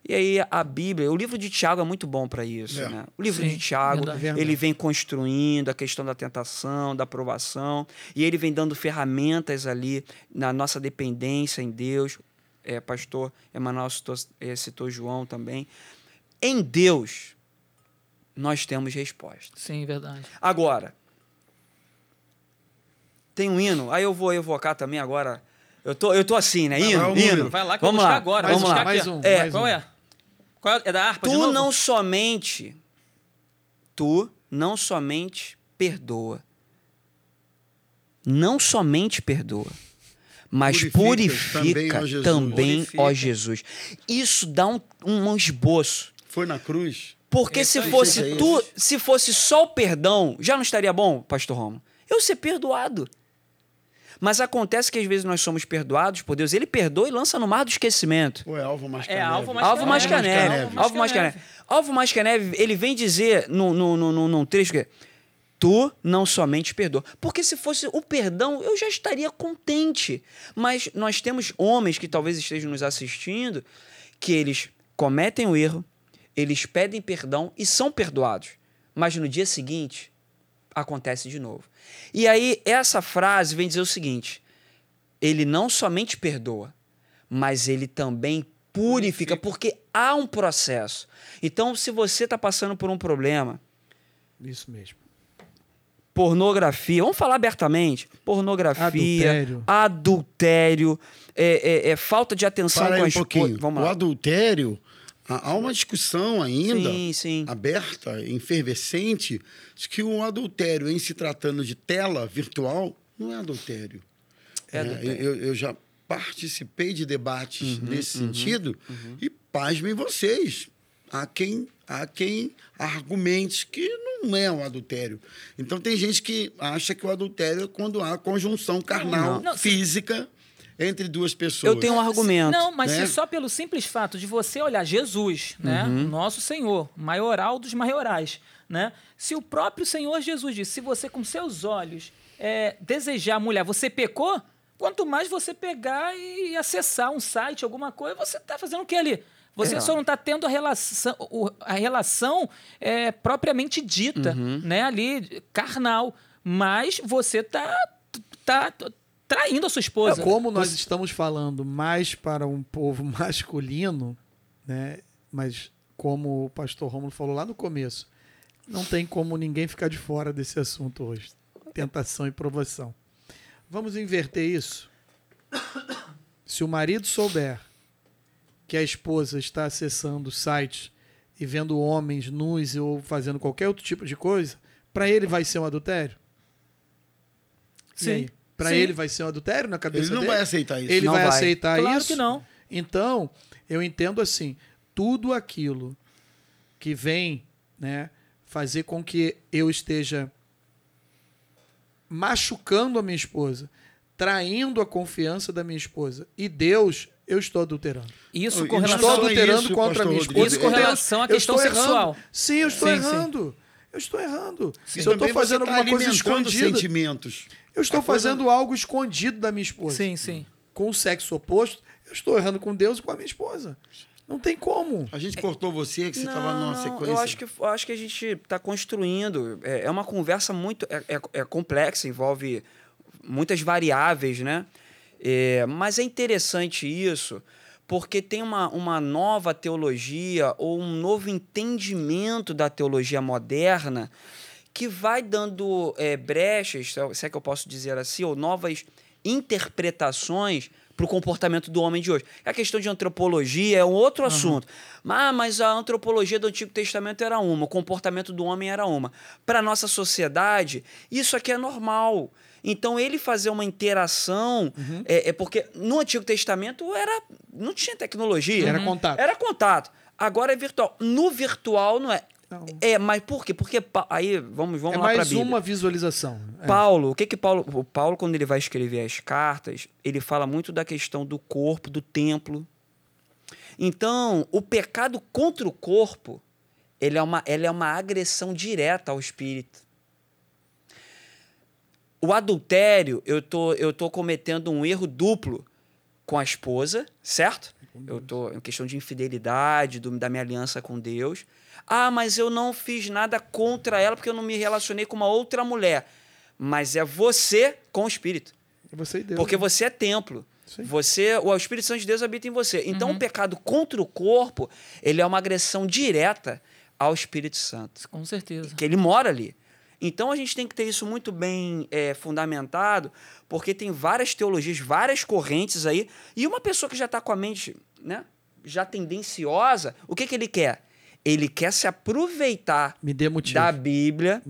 E aí a Bíblia, o livro de Tiago é muito bom para isso, É. né? O livro Sim, de Tiago, verdade. Verdade. ele vem construindo a questão da tentação, da aprovação, e ele vem dando ferramentas ali na nossa dependência em Deus. É, pastor Emanuel citou, é, citou João também. Em Deus, nós temos resposta. Sim, verdade. Agora, tem um hino, aí eu vou evocar também agora. Eu tô, eu tô assim, né? Vai lá, Hino, o hino. Vai lá que eu vamos vou buscar lá, agora. Mais vamos vou lá. buscar mais um, É, mais Qual um. é? Qual é? É da harpa de Tu novo? não somente, tu não somente perdoa, não somente perdoa, mas Purifica purifica, também, ó Jesus. também, ó. Jesus. Isso dá um, um esboço. Foi na cruz. Porque se fosse tu, se fosse só o perdão, já não estaria bom, pastor Romo? Eu ser perdoado. Mas acontece que às vezes nós somos perdoados por Deus, ele perdoa e lança no mar do esquecimento. Ou é alvo mais É, alvo mais Alvo mais que a neve. Alvo mais Alvo que a mais que a neve. neve. Alvo mais que a neve, ele vem dizer no, no, no, no, num trecho que é, tu não somente perdoa. Porque se fosse o perdão, eu já estaria contente. Mas nós temos homens que talvez estejam nos assistindo que eles cometem o erro, eles pedem perdão e são perdoados. Mas no dia seguinte, acontece de novo. E aí, essa frase vem dizer o seguinte: ele não somente perdoa, mas ele também purifica, porque há um processo. Então, se você está passando por um problema, Isso mesmo. Pornografia, vamos falar abertamente, pornografia, Adultério. adultério, é, é- é falta de atenção Para com a um pouquinho. Vamos o lá. adultério, há uma discussão ainda Sim, sim. aberta, efervescente, de que o adultério, em se tratando de tela virtual, não é adultério. É adultério. Eu, eu já participei de debates nesse sentido e pasmem vocês. Há quem, há quem argumente que não é um adultério. Então tem gente que acha que o adultério é quando há conjunção carnal, Não, não. física entre duas pessoas. Eu tenho um argumento. Não, mas né? se só pelo simples fato de você olhar Jesus, né? Uhum. Nosso Senhor, maioral dos maiorais, né? Se o próprio Senhor Jesus disse, se você com seus olhos é, desejar a mulher, você pecou, quanto mais você pegar e acessar um site, alguma coisa, você está fazendo o que ali? Você É. só não está tendo a relação, a relação é, propriamente dita, Uhum. né? Ali, carnal. Mas você está tá traindo a sua esposa. Como nós estamos falando mais para um povo masculino, né? Mas como o pastor Romulo falou lá no começo, não tem como ninguém ficar de fora desse assunto hoje. Tentação e provação. Vamos inverter isso? Se o marido souber que a esposa está acessando sites e vendo homens nus ou fazendo qualquer outro tipo de coisa, para ele vai ser um adultério? Sim. Para ele vai ser um adultério na cabeça Ele não dele? vai aceitar isso. Ele Não vai, vai. aceitar Claro isso? que não. Então, eu entendo assim, tudo aquilo que vem, né, fazer com que eu esteja machucando a minha esposa, traindo a confiança da minha esposa e Deus, eu estou adulterando. Isso com Estou relação só adulterando isso, contra a minha pastor esposa. Isso e com relação à questão estou sexual. errando. Sim, eu estou Sim, sim. errando. Eu estou errando. Se eu estou fazendo tá alguma coisa escondida, sentimentos. eu estou coisa- fazendo algo escondido da minha esposa Sim, sim. com o sexo oposto, eu estou errando com Deus e com a minha esposa. Não tem como. A gente cortou você, que você estava numa sequência. Eu acho que, eu acho que a gente está construindo. É, é uma conversa muito. É, é- é complexa, envolve muitas variáveis, né? É, mas é interessante isso, porque tem uma, uma nova teologia ou um novo entendimento da teologia moderna que vai dando é, brechas, se é- é que eu posso dizer assim, ou novas interpretações para o comportamento do homem de hoje. A questão de antropologia é um outro assunto. Ah, mas a antropologia do Antigo Testamento era uma, o comportamento do homem era uma. Para a nossa sociedade, isso aqui é normal. Então, ele fazer uma interação, é, é porque no Antigo Testamento era não tinha tecnologia. Era contato. Era contato. Agora é virtual. No virtual não é. Não. É, mas por quê? Porque aí vamos, vamos é lá para mais uma visualização. É. Paulo, o que que Paulo, o Paulo quando ele vai escrever as cartas, ele fala muito da questão do corpo, do templo. Então, o pecado contra o corpo, ele é uma, ele é uma agressão direta ao espírito. O adultério, eu tô, eu tô cometendo um erro duplo com a esposa, certo? Eu tô em questão de infidelidade, do- da minha aliança com Deus. Ah, mas eu não fiz nada contra ela porque eu não me relacionei com uma outra mulher. Mas é você com o espírito. É Você e Deus. Porque né? você é templo. Sim. Você, o Espírito Santo de Deus habita em você. Então, o pecado contra o corpo, ele é uma agressão direta ao Espírito Santo, Com certeza. que ele mora ali. Então, a gente tem que ter isso muito bem é, fundamentado, porque tem várias teologias, várias correntes aí, e uma pessoa que já está com a mente, né, já tendenciosa, o que, que ele quer? Ele quer se aproveitar Me dê motivo. da Bíblia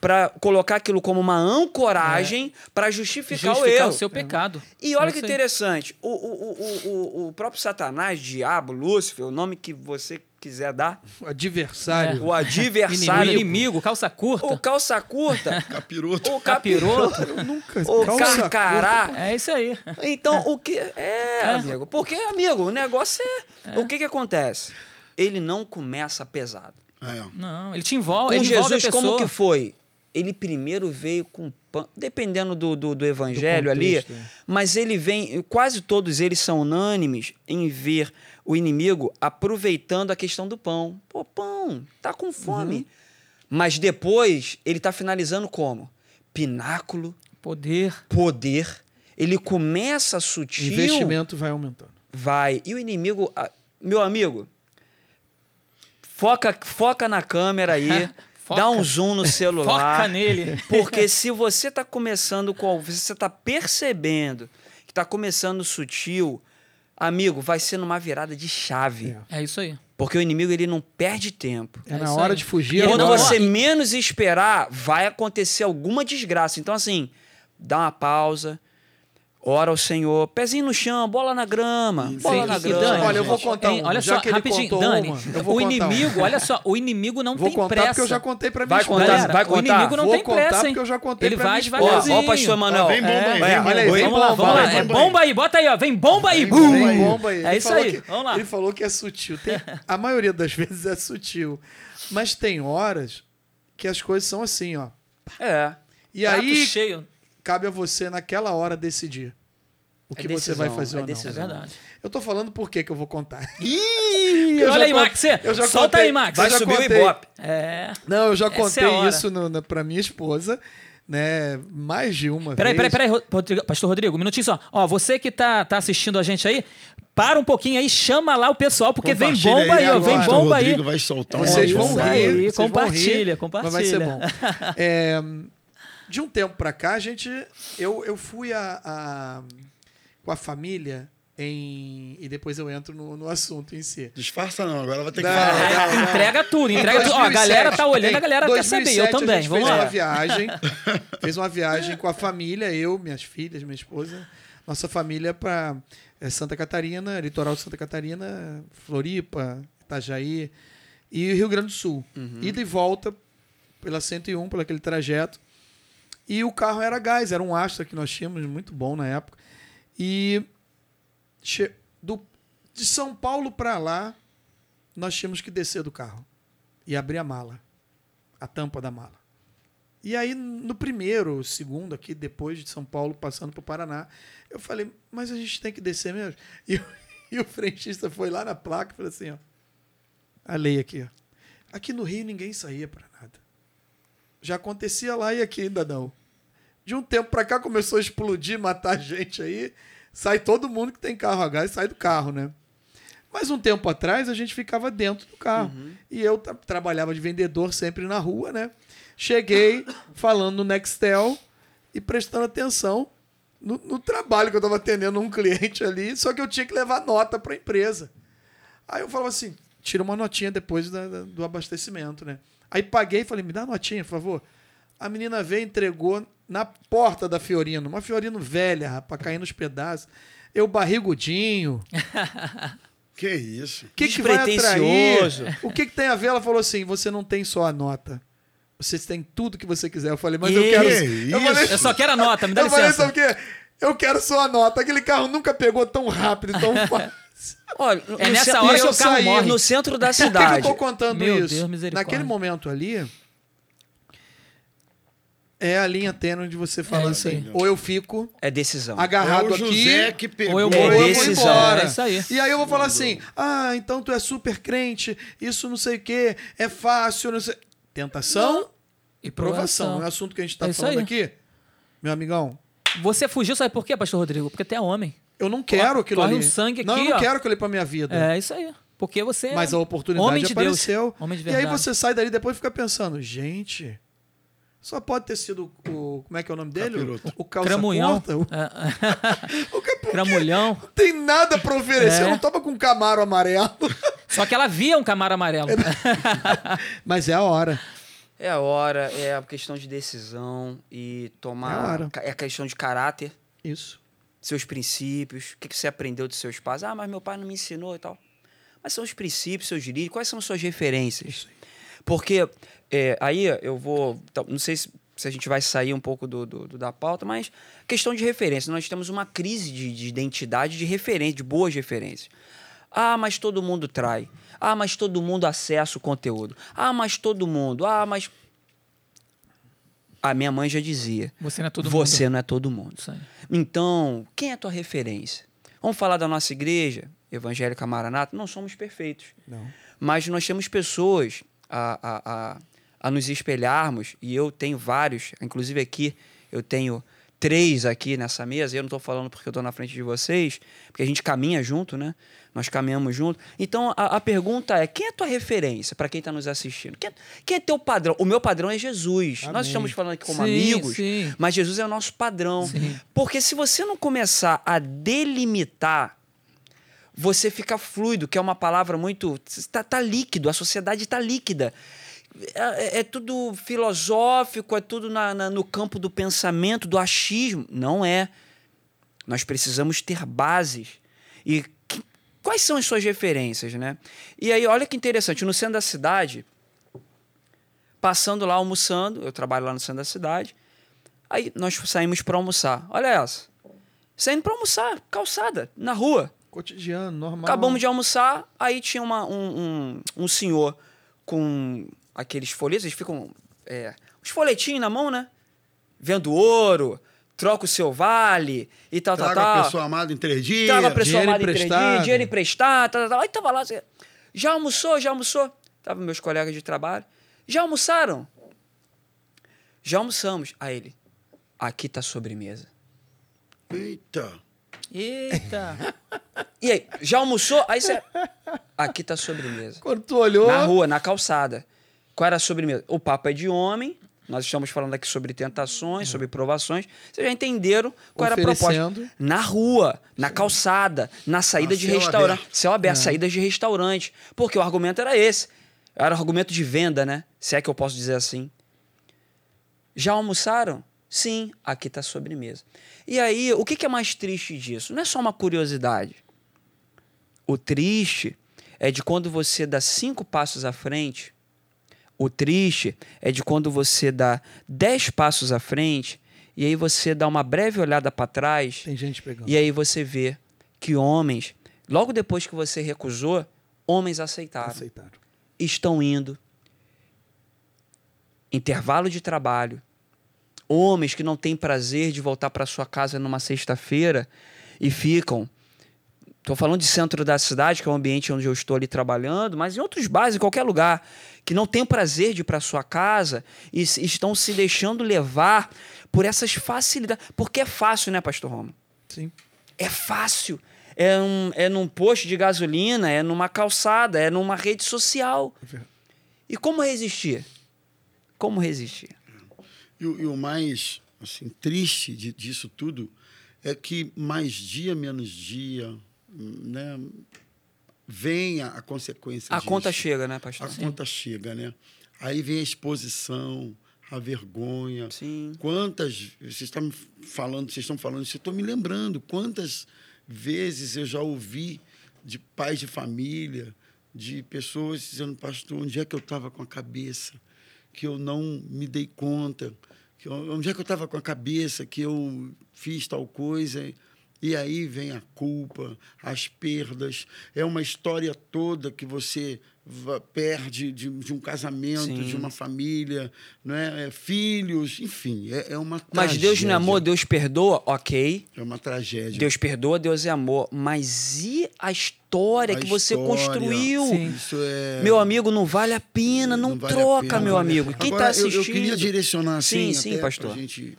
para colocar aquilo como uma ancoragem para justificar, o Justificar erro. o seu pecado. E olha É que interessante, o, o, o, o, o próprio Satanás, diabo, Lúcifer, o nome que você quiser dar, O adversário. o adversário, Inimigo, calça curta. o calça curta, Capiroto. o capiroto, nunca. o calça carcará. É isso aí. Então, o que. É, amigo. Porque, amigo, o negócio é. O que que acontece? Ele não começa pesado. É. Não, ele te envolve, Com ele envolve Jesus, a pessoa. como que foi? Ele primeiro veio com pão, dependendo do, do, do evangelho Do ali, é. mas ele vem, quase todos eles são unânimes em ver o inimigo aproveitando a questão do pão. Pô, pão, tá com fome. Uhum. Mas depois ele tá finalizando como? Pináculo, Poder. poder. Ele começa O sutil, investimento vai aumentando. vai. E o inimigo, ah, meu amigo, foca, foca na câmera aí, Foca. dá um zoom no celular. Foca nele. Porque se você está começando com. Você está percebendo que está começando sutil, amigo, vai ser numa virada de chave. É. É isso aí. Porque o inimigo ele não perde tempo. É, É na hora aí. de fugir E Quando não- agora. você menos esperar, vai acontecer alguma desgraça. Então, assim, dá uma pausa, ora ao Senhor, pezinho no chão, bola na grama, bola Sim, na e grama. Dani, Olha, eu vou contar hein, uma. Olha Já só, rapidinho, Dani. uma, vou o contar inimigo, olha só, o inimigo não Vou tem contar pressa. porque eu já contei pra minha Vai esposa. contar, Galera, vai o contar? inimigo não Vou tem contar pressa, hein? porque eu já contei Ele pra vai esposa. Ó, devagarzinho. ó, pastor Emanuel. Ó, vem bomba aí, É, vem olha bomba aí, aí. Vem Vamos lá, bomba, vamos lá. vem É bomba aí, bota aí, ó. Vem bomba aí. Vem bum. bomba aí. Bomba aí. É isso aí, vamos lá. Ele falou que é sutil. A maioria das vezes é sutil. Mas tem horas que as coisas são assim, ó. É. E aí cheio. Cabe a você, naquela hora, decidir o É que você vai decisão, fazer é ou não. É decisão. verdade. Eu tô falando por que que eu vou contar. Ih, Eu olha já aí, Max. eu já Solta contei. aí, Max. Vai subir o Ibope. É. Não, eu já Essa é contei hora. isso no, na, pra minha esposa, né? Mais de uma Peraí, vez. peraí, peraí, Rodrigo- Pastor Rodrigo, um minutinho só. Ó, você que tá, tá assistindo a gente aí, para um pouquinho aí, chama lá o pessoal, porque vem bomba aí, ó, agora. vem bomba aí. Rodrigo vai soltar um Vocês É vão rir. aí, vocês vão compartilha, rir, compartilha. Mas vai ser bom. É, de um tempo pra cá, a gente, eu, eu fui a, a- com a família em, e depois eu entro no, no assunto em si. Disfarça não, agora vai ter que Não, falar. Entrega tudo, entrega tudo. Ó, a 2007, galera tá olhando, a galera quer saber. Eu 2007, também, A gente vamos fez lá. uma viagem, fez uma viagem com a família, eu, minhas filhas, minha esposa, nossa família para Santa Catarina, litoral de Santa Catarina, Floripa, Itajaí e Rio Grande do Sul. Ida e volta pela 101, por aquele trajeto. E o carro era gás, era um Astra que nós tínhamos, muito bom na época. E do, de São Paulo para lá, nós tínhamos que descer do carro e abrir a mala, a tampa da mala. E aí, no primeiro, segundo, aqui, depois de São Paulo, passando para o Paraná, eu falei, mas a gente tem que descer mesmo? E, e o frentista foi lá na placa e falou assim, ó, a lei aqui, ó. Aqui no Rio ninguém saía para nada. Já acontecia lá e aqui ainda não. De um tempo para cá começou a explodir, matar gente aí. Sai todo mundo que tem carro a gás, sai do carro, né? Mas um tempo atrás a gente ficava dentro do carro. E eu tra- trabalhava de vendedor sempre na rua, né? Cheguei falando no Nextel e prestando atenção no, no trabalho que eu estava atendendo um cliente ali, só que eu tinha que levar nota para a empresa. Aí eu falava assim: tira uma notinha depois da- da- do abastecimento, né? Aí paguei e falei: me dá uma notinha, por favor. A menina veio e entregou na porta da Fiorino, uma Fiorino velha, rapaz, caindo nos pedaços. Eu barrigudinho. Que isso? O que, que vai atrair? O que, que tem a ver? Ela falou assim: você não tem só a nota. Você tem tudo que você quiser. Eu falei, mas eu Que quero. isso? Eu falei, Eu só quero a nota, me dá eu falei, licença. sabe o quê? Eu quero só a nota. Aquele carro nunca pegou tão rápido, tão fácil. Olha, É nessa hora que o carro saí morre. No centro da Por que, que eu cidade. tô contando Meu isso? Deus, misericórdia. Naquele momento ali, é a linha tênue de você falar É assim, ou eu fico É decisão. agarrado é o aqui, que pegou. Ou eu ou vou, eu vou embora. É isso aí. E aí eu vou falar assim, ah, então tu é super crente, isso não sei o quê, é fácil, não sei... Tentação E provação. É o assunto que a gente está É falando aí. aqui. Meu amigão, Você fugiu, sabe por quê, pastor Rodrigo? Porque tu é homem. eu não quero aquilo corre ali. um sangue não, aqui, eu não ó. quero aquilo ali pra minha vida. É isso aí. Porque você Mas é a oportunidade homem de Deus. apareceu. Homem de e aí verdade. você sai dali e depois fica pensando, gente, só pode ter sido o. Como é que é o nome dele? Capiroto. O calça Cramulhão. curta. O, É, o cap- Cramulhão. Não tem nada pra oferecer. É. Eu não tava com um camaro amarelo. Só que ela via um camaro amarelo. Mas é a hora. É a hora, é a questão de decisão e É a tomar. hora. É a questão de caráter, Isso. seus princípios, o que que você aprendeu dos seus pais. Ah, mas meu pai não me ensinou e tal. Mas são os princípios, seus direitos, quais são as suas referências? Porque é, aí eu vou. tá, Não sei se, se a gente vai sair um pouco do, do- do- da pauta, mas questão de referência. Nós temos uma crise de, de identidade de referência, de boas referências. Ah, mas todo mundo trai. Ah, mas todo mundo acessa o conteúdo. Ah, mas todo mundo. Ah, mas. A minha mãe já dizia. Você não é todo Você mundo. não é todo mundo. Então, quem é a tua referência? Vamos falar da nossa igreja, Evangélica Maranata? Não somos perfeitos. Não. Mas nós temos pessoas a, a, a, a nos espelharmos, e eu tenho vários, inclusive aqui eu tenho três aqui nessa mesa, e eu não estou falando porque eu estou na frente de vocês, porque a gente caminha junto, né? Nós caminhamos junto. Então a, a pergunta é: quem é a tua referência para quem está nos assistindo? Quem é, quem é teu padrão? O meu padrão é Jesus. Nós Amém. estamos falando aqui como Sim, amigos, sim. mas Jesus é o nosso padrão. Sim. Porque se você não começar a delimitar você fica fluido, que é uma palavra muito. Tá, tá líquido, a sociedade tá líquida. É, é tudo filosófico, é tudo na- na- no campo do pensamento, do achismo. Não é. Nós precisamos ter bases. E que- quais são as suas referências, né? E aí, olha que interessante, no centro da cidade, passando lá almoçando, eu trabalho lá no centro da cidade, aí nós saímos para almoçar. Olha essa. Saindo para almoçar, calçada, na rua. Cotidiano, normal. Acabamos de almoçar, aí tinha uma- um, um, um senhor com aqueles folhetos, eles ficam. É, os folhetinhos na mão, né? Vendo ouro, troca o seu vale e tal, Traga tal, a tal. pessoa amada em três dias. Traga a pessoa amada em três dias, dinheiro emprestado, tal, tal, tal. Aí tava lá, assim, já almoçou, já almoçou? Tava meus colegas de trabalho. Já almoçaram? Já almoçamos. Aí ele, aqui tá a sobremesa. Eita. Eita. E aí, já almoçou? Aí você, aqui tá a sobremesa. Quando tu olhou. Na rua, na calçada. Qual era a sobremesa? O papo é de homem. Nós estamos falando aqui sobre tentações, sobre provações. Vocês já entenderam qual era a proposta? Na rua, na calçada, na saída A de restaurante. Céu aberto, saídas de restaurante. Porque o argumento era esse. Era o argumento de venda, né? Se é que eu posso dizer assim. Já almoçaram? Sim, aqui está a sobremesa. E aí, o que que é mais triste disso? Não é só uma curiosidade. O triste é de quando você dá cinco passos à frente. O triste é de quando você dá dez passos à frente e aí você dá uma breve olhada para trás Tem gente pegando. e aí você vê que homens, logo depois que você recusou, homens aceitaram Aceitaram. estão indo. Intervalo de trabalho. Homens que não têm prazer de voltar para sua casa numa sexta-feira e ficam. Estou falando de centro da cidade, que é o ambiente onde eu estou ali trabalhando, mas em outros bares, em qualquer lugar, que não têm prazer de ir para sua casa e estão se deixando levar por essas facilidades. Porque é fácil, né, Pastor Roma? Sim. É fácil. É, um, é num posto de gasolina, é numa calçada, é numa rede social. E como resistir? Como resistir? E, o- e o mais assim, triste de- disso tudo é que mais dia menos dia né, vem a, consequência A disso. conta chega, né, pastor? A conta chega, né? Aí vem a exposição, a vergonha. Sim. Quantas. Vocês estão me falando, vocês estão falando isso, eu estou me lembrando quantas vezes eu já ouvi de pais de família, de pessoas dizendo, pastor, onde é que eu estava com a cabeça? Que eu não me dei conta. Que eu- onde é que eu estava com a cabeça que eu fiz tal coisa? E aí vem a culpa, as perdas. É uma história toda que você perde de, de um casamento, Sim. de uma família, não é? É, filhos, enfim, é, é uma Mas Deus não é amor, Deus perdoa, ok. É uma tragédia. Deus perdoa, Deus é amor. Mas e a história A que você história, construiu? Sim. Isso é... Meu amigo, não vale a pena, não, vale a troca, pena. meu amigo. Quem está eu- assistindo? Eu, queria direcionar assim, Sim, sim, pastor. gente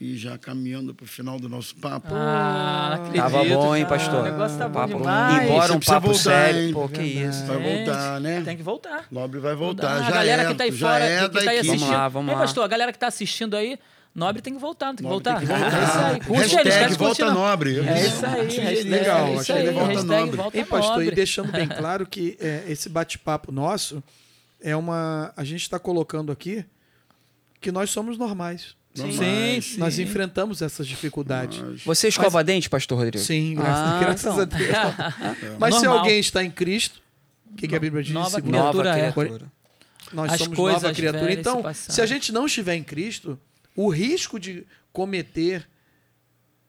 ir já caminhando para o final do nosso papo. Ah, acredito, Tava bom, hein, pastor? O negócio tá bom Papo- demais. Embora um papo voltar, sério. hein? Pô, que isso. Vai voltar, né? Tem que voltar. Nobre vai voltar. a Já galera é, que tá aí já fora, é que, que tá aí assistindo. Vamos lá, vamos Ei, lá. pastor, a galera que tá assistindo aí, Nobre tem que voltar, não tem que Nobre voltar. tem que voltar. É isso aí. Curte Hashtag de volta não. Nobre. É isso aí. Hashtag- legal, é isso achei aí. Volta hashtag Nobre. volta Hein, pastor, e Nobre. deixando bem claro que é, esse bate-papo nosso é uma. A gente está colocando aqui que nós somos normais. Normais. Sim, Nós sim. enfrentamos essas dificuldades. Você escova dente, pastor Rodrigo? Sim, graças, Ah, graças então. a Deus. Mas se Normal. alguém está em Cristo, o que, que a Bíblia diz? Nova Nova Criatura é. criatura. Nós As somos coisas nova criatura. Então, se se a gente não estiver em Cristo, o risco de cometer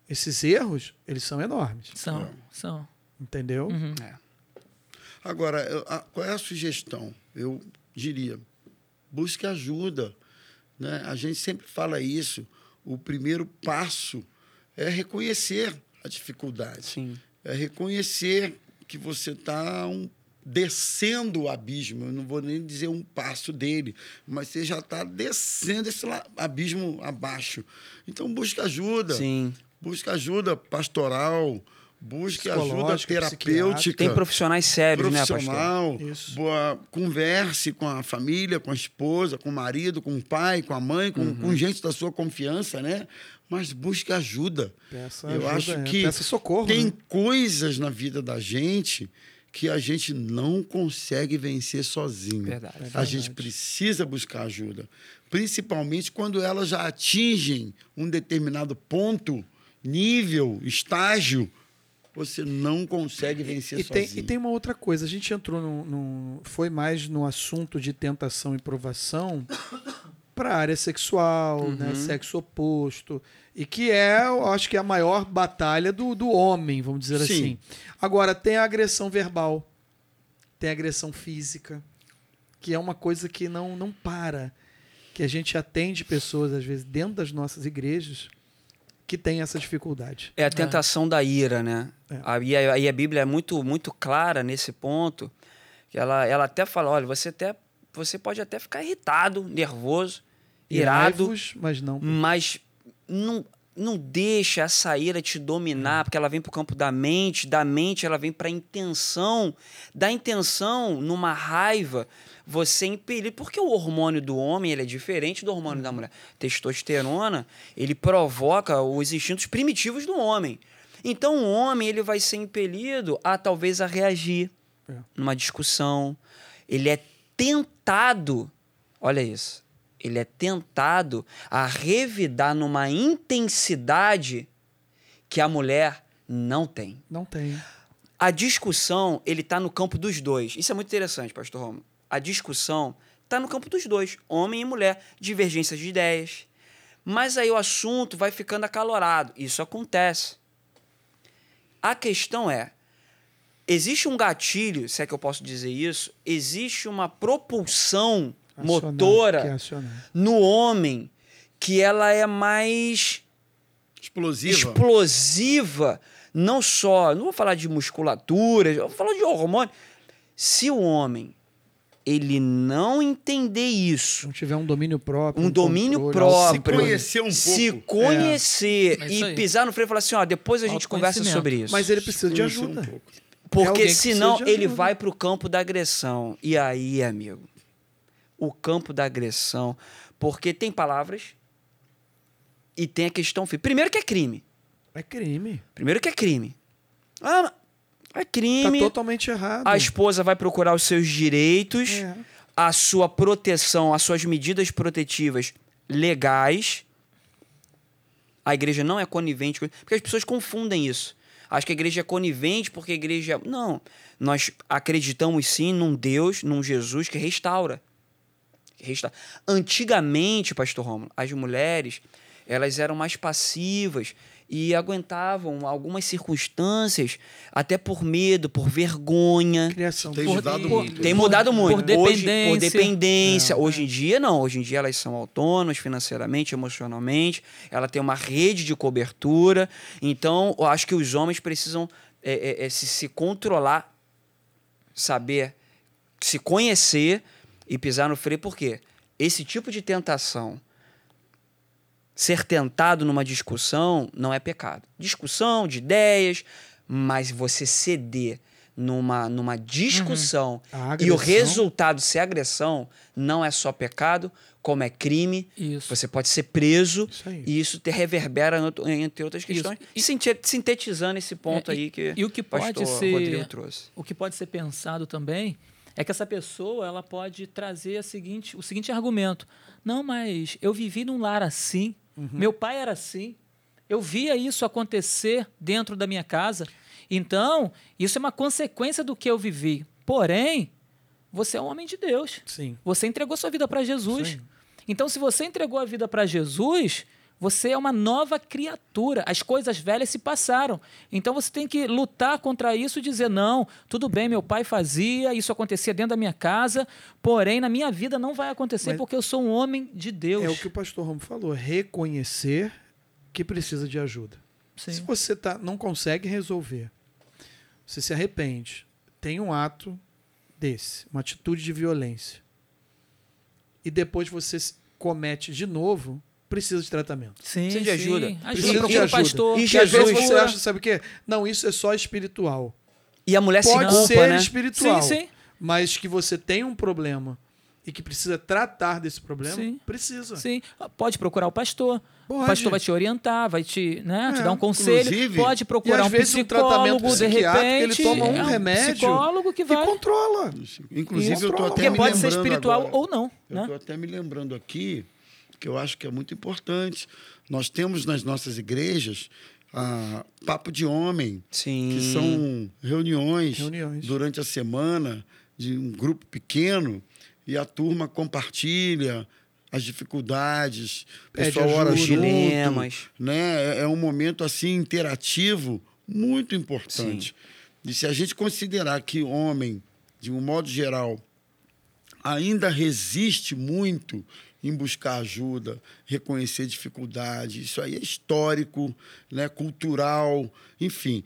esses erros, eles são enormes. São, são. Entendeu? Uhum. Agora, eu- a- qual é a sugestão? Eu diria, busque ajuda. Né? A gente sempre fala isso. O primeiro passo é reconhecer a dificuldade. Sim. É reconhecer que você está um, descendo o abismo. Eu não vou nem dizer um passo dele, mas você já está descendo esse abismo abaixo. Então, busque ajuda. Sim. Busque ajuda pastoral. Busque ajuda terapêutica. Tem profissionais sérios, né, pastor? Boa, converse com a família, com a esposa, com o marido, com o pai, com a mãe, com, Uhum. com gente da sua confiança, né? Mas busque ajuda. Peça Eu ajuda, acho é, que peça socorro, tem né? coisas na vida da gente que a gente não consegue vencer sozinho. Verdade. A gente precisa buscar ajuda. Principalmente quando elas já atingem um determinado ponto, nível, estágio, você não consegue vencer E tem, sozinho. e tem uma outra coisa, a gente entrou no, no- foi mais no assunto de tentação e provação para a área sexual, né, sexo oposto, e que é, eu acho que é a maior batalha do, do homem, vamos dizer Sim. assim. Agora tem a agressão verbal, tem a agressão física, que é uma coisa que não não para, que a gente atende pessoas às vezes dentro das nossas igrejas que tem essa dificuldade. É a tentação da ira, né? É. Aí, a- aí a Bíblia é muito, muito clara nesse ponto. Que ela, ela até fala: olha, você, até, você pode até ficar irritado, nervoso, irado, Irai-vos, mas não mas não, não deixa essa ira te dominar, porque ela vem para o campo da mente, da mente ela vem para a intenção, da intenção, numa raiva, você impelir. Porque o hormônio do homem ele é diferente do hormônio da mulher. Testosterona, ele provoca os instintos primitivos do homem. Então o homem ele vai ser impelido a talvez a reagir É. numa discussão. Ele é tentado, olha isso, ele é tentado a revidar numa intensidade que a mulher não tem. não tem. A discussão, ele tá no campo dos dois. Isso é muito interessante, pastor Romo. A discussão tá no campo dos dois, homem e mulher, divergências de ideias. Mas aí o assunto vai ficando acalorado. Isso acontece. A questão é, existe um gatilho, se é que eu posso dizer isso, existe uma propulsão Acionar, motora é no homem que ela é mais Explosiva. explosiva, não só, não vou falar de musculatura, vou falar de hormônio. Se o homem ele não entender isso, não tiver um domínio próprio, um domínio controle, próprio, Se conhecer um se pouco. conhecer É e pisar no freio e falar assim, ó, depois a gente conversa sobre isso. Mas ele precisa de um ajuda. pouco. É Porque senão ele vai pro campo da agressão. E aí, amigo, o campo da agressão, porque tem palavras e tem a questão física. Primeiro que é crime. É crime. Primeiro que é crime. Ah, é Tá crime. totalmente errado. a esposa vai procurar os seus direitos, É. a sua proteção, as suas medidas protetivas legais. A igreja não é conivente, porque as pessoas confundem isso. Acho que a igreja é conivente porque a igreja. Não. Nós acreditamos sim num Deus, num Jesus que restaura. Que resta- Antigamente, pastor Romulo, as mulheres elas eram mais passivas e aguentavam algumas circunstâncias, até por medo, por vergonha. Criação. Tem Por- mudado por- muito. Tem Por- mudado muito. por Hoje, por dependência. dependência. Hoje em dia, não. Hoje em dia, elas são autônomas financeiramente, emocionalmente. Ela tem uma rede de cobertura. Então, eu acho que os homens precisam é, é, é, se, se controlar, saber, se conhecer e pisar no freio. Por quê? Esse tipo de tentação, ser tentado numa discussão, não é pecado. Discussão de ideias, mas você ceder numa, numa discussão A e o resultado ser agressão, não é só pecado, como é crime. Isso. Você pode ser preso Isso e isso te reverbera, entre outras questões. E sinte- sintetizando esse ponto É, e- aí que, e o que pode pastor ser- Rodrigo trouxe. O que pode ser pensado também é que essa pessoa ela pode trazer a seguinte, o seguinte argumento: não, mas eu vivi num lar assim, meu pai era assim, eu via isso acontecer dentro da minha casa, então isso é uma consequência do que eu vivi. Porém, você é um homem de Deus. Sim. Você entregou sua vida para Jesus. Aí. Então, se você entregou a vida para Jesus, você é uma nova criatura. As coisas velhas se passaram. Então, você tem que lutar contra isso e dizer: não, tudo bem, meu pai fazia, isso acontecia dentro da minha casa, porém, na minha vida não vai acontecer Mas- porque eu sou um homem de Deus. É o que o pastor Romo falou, reconhecer que precisa de ajuda. Sim. Se você tá, não consegue resolver, você se arrepende, tem um ato desse, uma atitude de violência, e depois você comete de novo, precisa de tratamento. Sim, Precisa de sim. ajuda. Ajuda, Precisa de procura o ajuda. pastor. E Porque às vezes Jesus- você acha, sabe o quê? Não, isso é só espiritual. E a mulher Pode se culpa, ser né? espiritual, Sim, sim. mas que você tem um problema e que precisa tratar desse problema, Sim. precisa. Sim, pode procurar o pastor. Pode. O pastor vai te orientar, vai te, né, te É, dar um conselho. inclusive- Pode E procurar às um vezes um psicólogo, tratamento de psiquiátrico, repente. ele toma um é remédio psicólogo que e vai. controla. Inclusive, eu estou Controla. até Porque me pode ser espiritual agora. ou não. Eu Né? estou até me lembrando aqui que eu acho que é muito importante. Nós temos nas nossas igrejas ah, papo de homem, Sim. que são reuniões, Reuniões. durante a semana de um grupo pequeno e a turma compartilha as dificuldades, o pessoal ora ajuda. junto, Dilemas. né? É, é um momento assim interativo muito importante. E se a gente considerar que o homem, de um modo geral, ainda resiste muito em buscar ajuda, reconhecer dificuldade. Isso aí é histórico, né, cultural, enfim.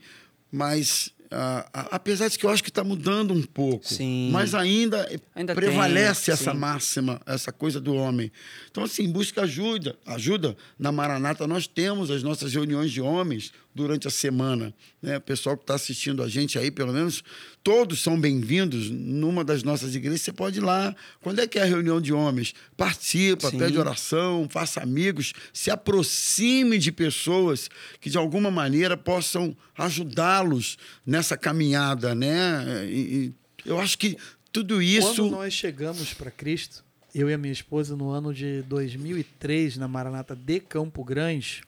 Mas, ah, apesar de que eu acho que está mudando um pouco, Sim. mas ainda, Ainda prevalece tem, essa máxima, essa coisa do homem. Então, assim, busca ajuda. Ajuda. Na Maranata, nós temos as nossas reuniões de homens durante a semana. Né? O pessoal que está assistindo a gente aí, pelo menos, todos são bem-vindos. Numa das nossas igrejas, você pode ir lá. Quando é que é a reunião de homens? Participa, Sim. pede oração, faça amigos, se aproxime de pessoas que, de alguma maneira, possam ajudá-los nessa caminhada. Né? E- e eu acho que tudo isso... Quando nós chegamos para Cristo, eu e a minha esposa, no ano de 2003, na Maranata de Campo Grande,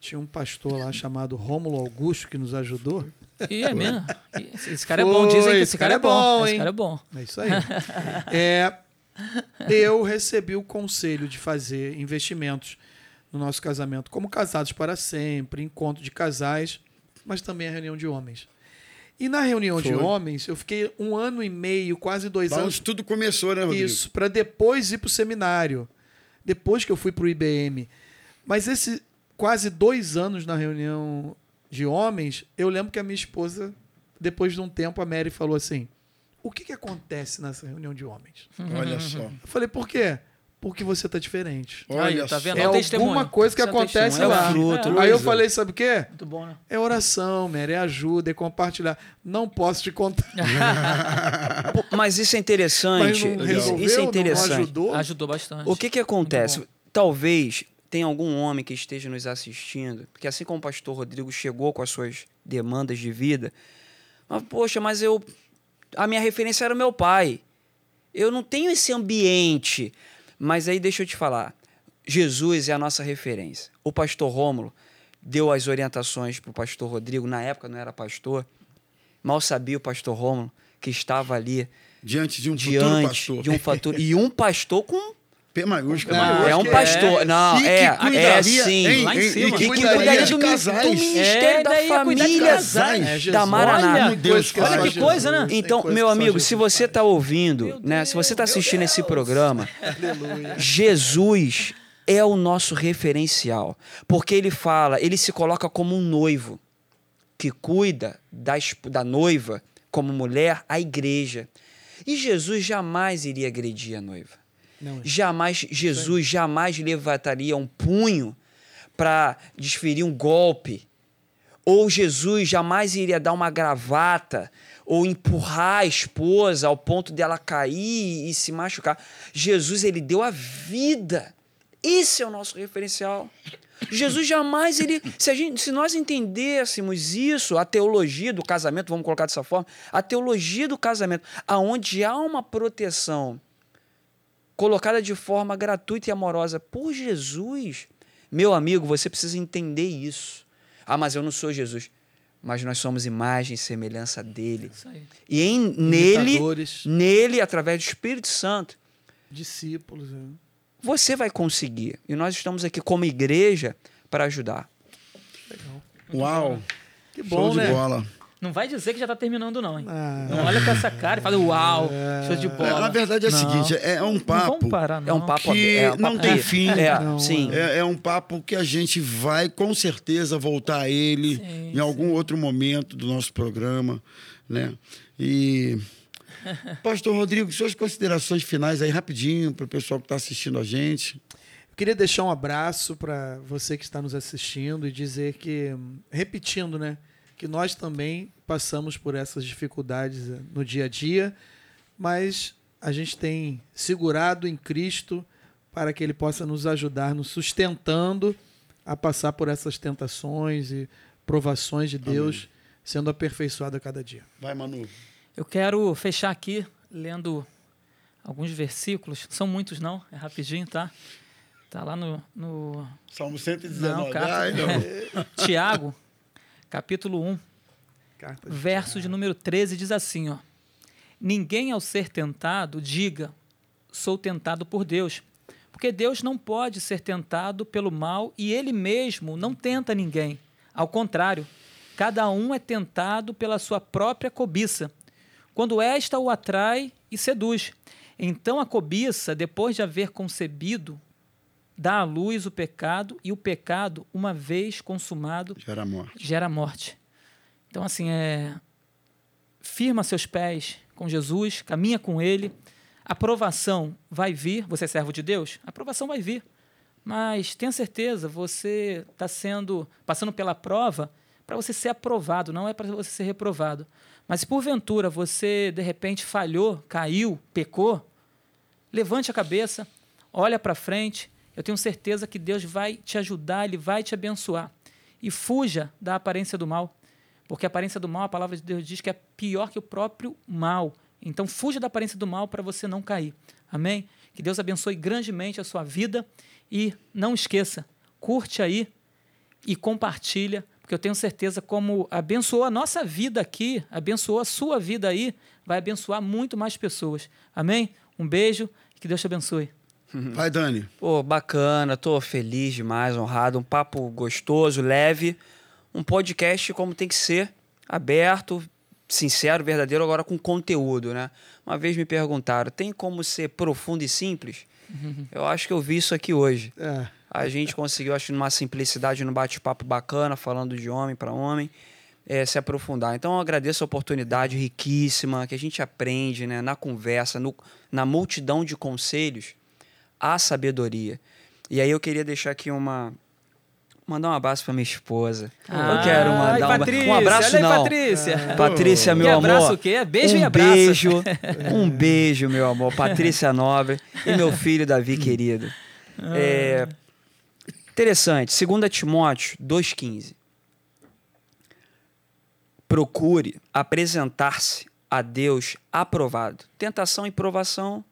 tinha um pastor lá chamado Rômulo Augusto que nos ajudou. E é mesmo. Esse esse cara é Foi, bom, dizem que esse cara é bom. Esse hein? cara é bom. É isso aí. É, eu recebi o conselho de fazer investimentos no nosso casamento, como Casados para Sempre, encontro de casais, mas também a reunião de homens. E na reunião de Foi. homens, eu fiquei um ano e meio, quase dois Lá anos tudo começou, né, Rodrigo? Isso, para depois ir para o seminário. Depois que eu fui para o IBM. Mas esse quase dois anos na reunião de homens, eu lembro que a minha esposa, depois de um tempo, a Mary falou assim: O que, que acontece nessa reunião de homens? Olha só. Eu falei: Por quê? Porque você está diferente. Olha Aí, tá só. vendo? É um testemunho. alguma coisa que Isso é acontece testemunho. lá. É Aí eu falei: Sabe o quê? Muito bom, né? É oração, Mary, é ajuda, é compartilhar. Não posso te contar. Mas isso é Mas interessante. não Isso- resolveu, isso é não interessante. ajudou. Ajudou bastante. O que que acontece? Talvez tenha algum homem que esteja nos assistindo, porque assim como o pastor Rodrigo chegou com as suas demandas de vida, mas poxa, mas eu a minha referência era o meu pai. Eu não tenho esse ambiente. Mas aí deixa eu te falar. Jesus é a nossa referência. O pastor Rômulo deu as orientações para o pastor Rodrigo, na época não era pastor. Mal sabia o pastor Rômulo que estava ali Diante de um futuro diante pastor. de um fator e um pastor com P. Não, é um pastor. Não, E que é, é sim. hein, lá em cima. E que E que cuidaria, do, mi- do casais. ministério É, da de família casais. É, da. Olha, Meu Deus. Olha que coisa, né? Então, coisa meu amigo, se você está ouvindo, né, se você está assistindo esse programa. Jesus é o nosso referencial, porque ele fala, ele se coloca como um noivo que cuida da, esp- da noiva como mulher, a igreja. E Jesus jamais iria agredir a noiva. Não, Jamais, Jesus jamais levantaria um punho para desferir um golpe. Ou Jesus jamais iria dar uma gravata ou empurrar a esposa ao ponto dela cair e se machucar. Jesus, ele deu a vida. Esse é o nosso referencial. Jesus jamais ele, se, a gente, se nós entendêssemos isso, a teologia do casamento, vamos colocar dessa forma, a teologia do casamento, aonde há uma proteção colocada de forma gratuita e amorosa por Jesus. Meu amigo, você precisa entender isso. Ah, mas eu não sou Jesus. Mas nós somos imagem e semelhança dele. Isso aí. E em, nele, nele, através do Espírito Santo, discípulos. né? você vai conseguir. E nós estamos aqui como igreja para ajudar. Uau. Que Show bom, de né? bola. Não vai dizer que já tá terminando, não, hein? Ah. Não olha com essa cara e fala, uau, show de É, bola. a verdade é Não. seguinte, é, é um papo. vamos parar, não. É um papo Que é um não papo- tem é, fim. É, Não, sim. É, é um papo que a gente vai com certeza voltar a ele Sim, em algum outro momento do nosso programa, né? E Pastor Rodrigo, suas considerações finais aí rapidinho para o pessoal que está assistindo a gente. Eu queria deixar um abraço para você que está nos assistindo e dizer que, repetindo, né, que nós também passamos por essas dificuldades eh, no dia a dia, mas a gente tem segurado em Cristo para que Ele possa nos ajudar, nos sustentando a passar por essas tentações e provações de Deus, Amém. sendo aperfeiçoado a cada dia. Vai, Manu. Eu quero fechar aqui lendo alguns versículos. São muitos, não? É rapidinho, tá? Tá lá no. no... Salmo 119. Não, cap... Ai, não. Tiago, capítulo 1, Carta de verso de número 13, diz assim: ó. Ninguém ao ser tentado diga, sou tentado por Deus. Porque Deus não pode ser tentado pelo mal e ele mesmo não tenta ninguém. Ao contrário, cada um é tentado pela sua própria cobiça, quando esta o atrai e seduz. Então a cobiça, depois de haver concebido, dá à luz o pecado, e o pecado, uma vez consumado, gera morte. Gera morte. Então, assim, é. Firma seus pés com Jesus, caminha com Ele. A aprovação vai vir. Você é servo de Deus? A aprovação vai vir. Mas tenha certeza, você está sendo passando pela prova para você ser aprovado, não é para você ser reprovado. Mas se porventura você de repente falhou, caiu, pecou, levante a cabeça, olha para frente. Eu tenho certeza que Deus vai te ajudar, Ele vai te abençoar. E fuja da aparência do mal, porque a aparência do mal, a palavra de Deus diz que é pior que o próprio mal. Então fuja da aparência do mal para você não cair. Amém? Que Deus abençoe grandemente a sua vida e não esqueça, curte aí e compartilha porque eu tenho certeza como abençoou a nossa vida aqui, abençoou a sua vida aí, vai abençoar muito mais pessoas. Amém? Um beijo e que Deus te abençoe. Vai, Dani. Pô, bacana, tô feliz demais, honrado, um papo gostoso, leve, um podcast como tem que ser, aberto, sincero, verdadeiro, agora com conteúdo, né? Uma vez me perguntaram, tem como ser profundo e simples? Uhum. Eu acho que eu vi isso aqui hoje. É. A gente conseguiu, acho, numa simplicidade, num bate-papo bacana, falando de homem para homem, é, se aprofundar. Então, eu agradeço a oportunidade riquíssima que a gente aprende né, na conversa, no, na multidão de conselhos, a sabedoria. E aí eu queria deixar aqui uma, mandar um abraço para minha esposa. Ah, eu quero mandar ai, Patrícia, um, abraço aí, não. Patrícia. Ah, Patrícia, meu amor. Abraço o quê? Beijo um e abraço. Beijo, um beijo, meu amor. Patrícia Nobre e meu filho Davi querido. Ah. É, Interessante, 2 Timóteo 2,15. Procure apresentar-se a Deus aprovado. Tentação e provação.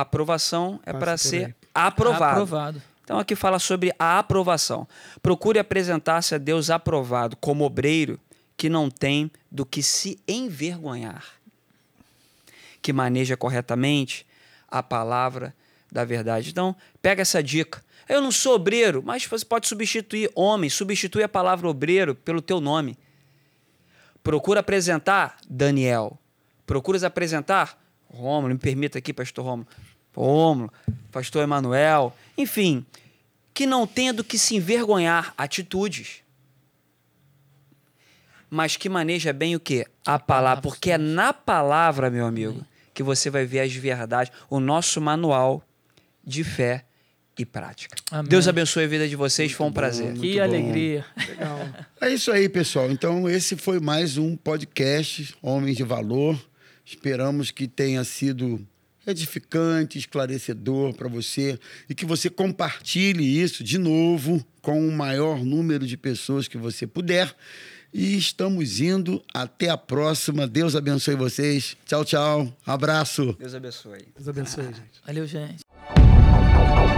Aprovação é para ser aprovado. aprovado. Então aqui fala sobre a aprovação. Procure apresentar-se a Deus aprovado como obreiro que não tem do que se envergonhar, que maneja corretamente a palavra da verdade. Então, pega essa dica. Eu não sou obreiro, mas você pode substituir homem, substitui a palavra obreiro pelo teu nome. Procura apresentar Daniel. Procuras apresentar Rômulo, me permita aqui, pastor Rômulo. Rômulo, pastor Emanuel, enfim, que não tenha do que se envergonhar atitudes. Mas que maneja bem o quê? A palavra, porque é na palavra, meu amigo, que você vai ver as verdades, o nosso manual de fé e prática. Amém. Deus abençoe a vida de vocês, muito foi um bom, prazer. Que alegria. Legal. É isso aí, pessoal. Então, esse foi mais um podcast Homens de Valor. Esperamos que tenha sido edificante, esclarecedor para você e que você compartilhe isso de novo com o maior número de pessoas que você puder. E estamos indo. Até a próxima. Deus abençoe vocês. Tchau, tchau. Abraço. Deus abençoe. Deus abençoe, gente. Valeu, gente.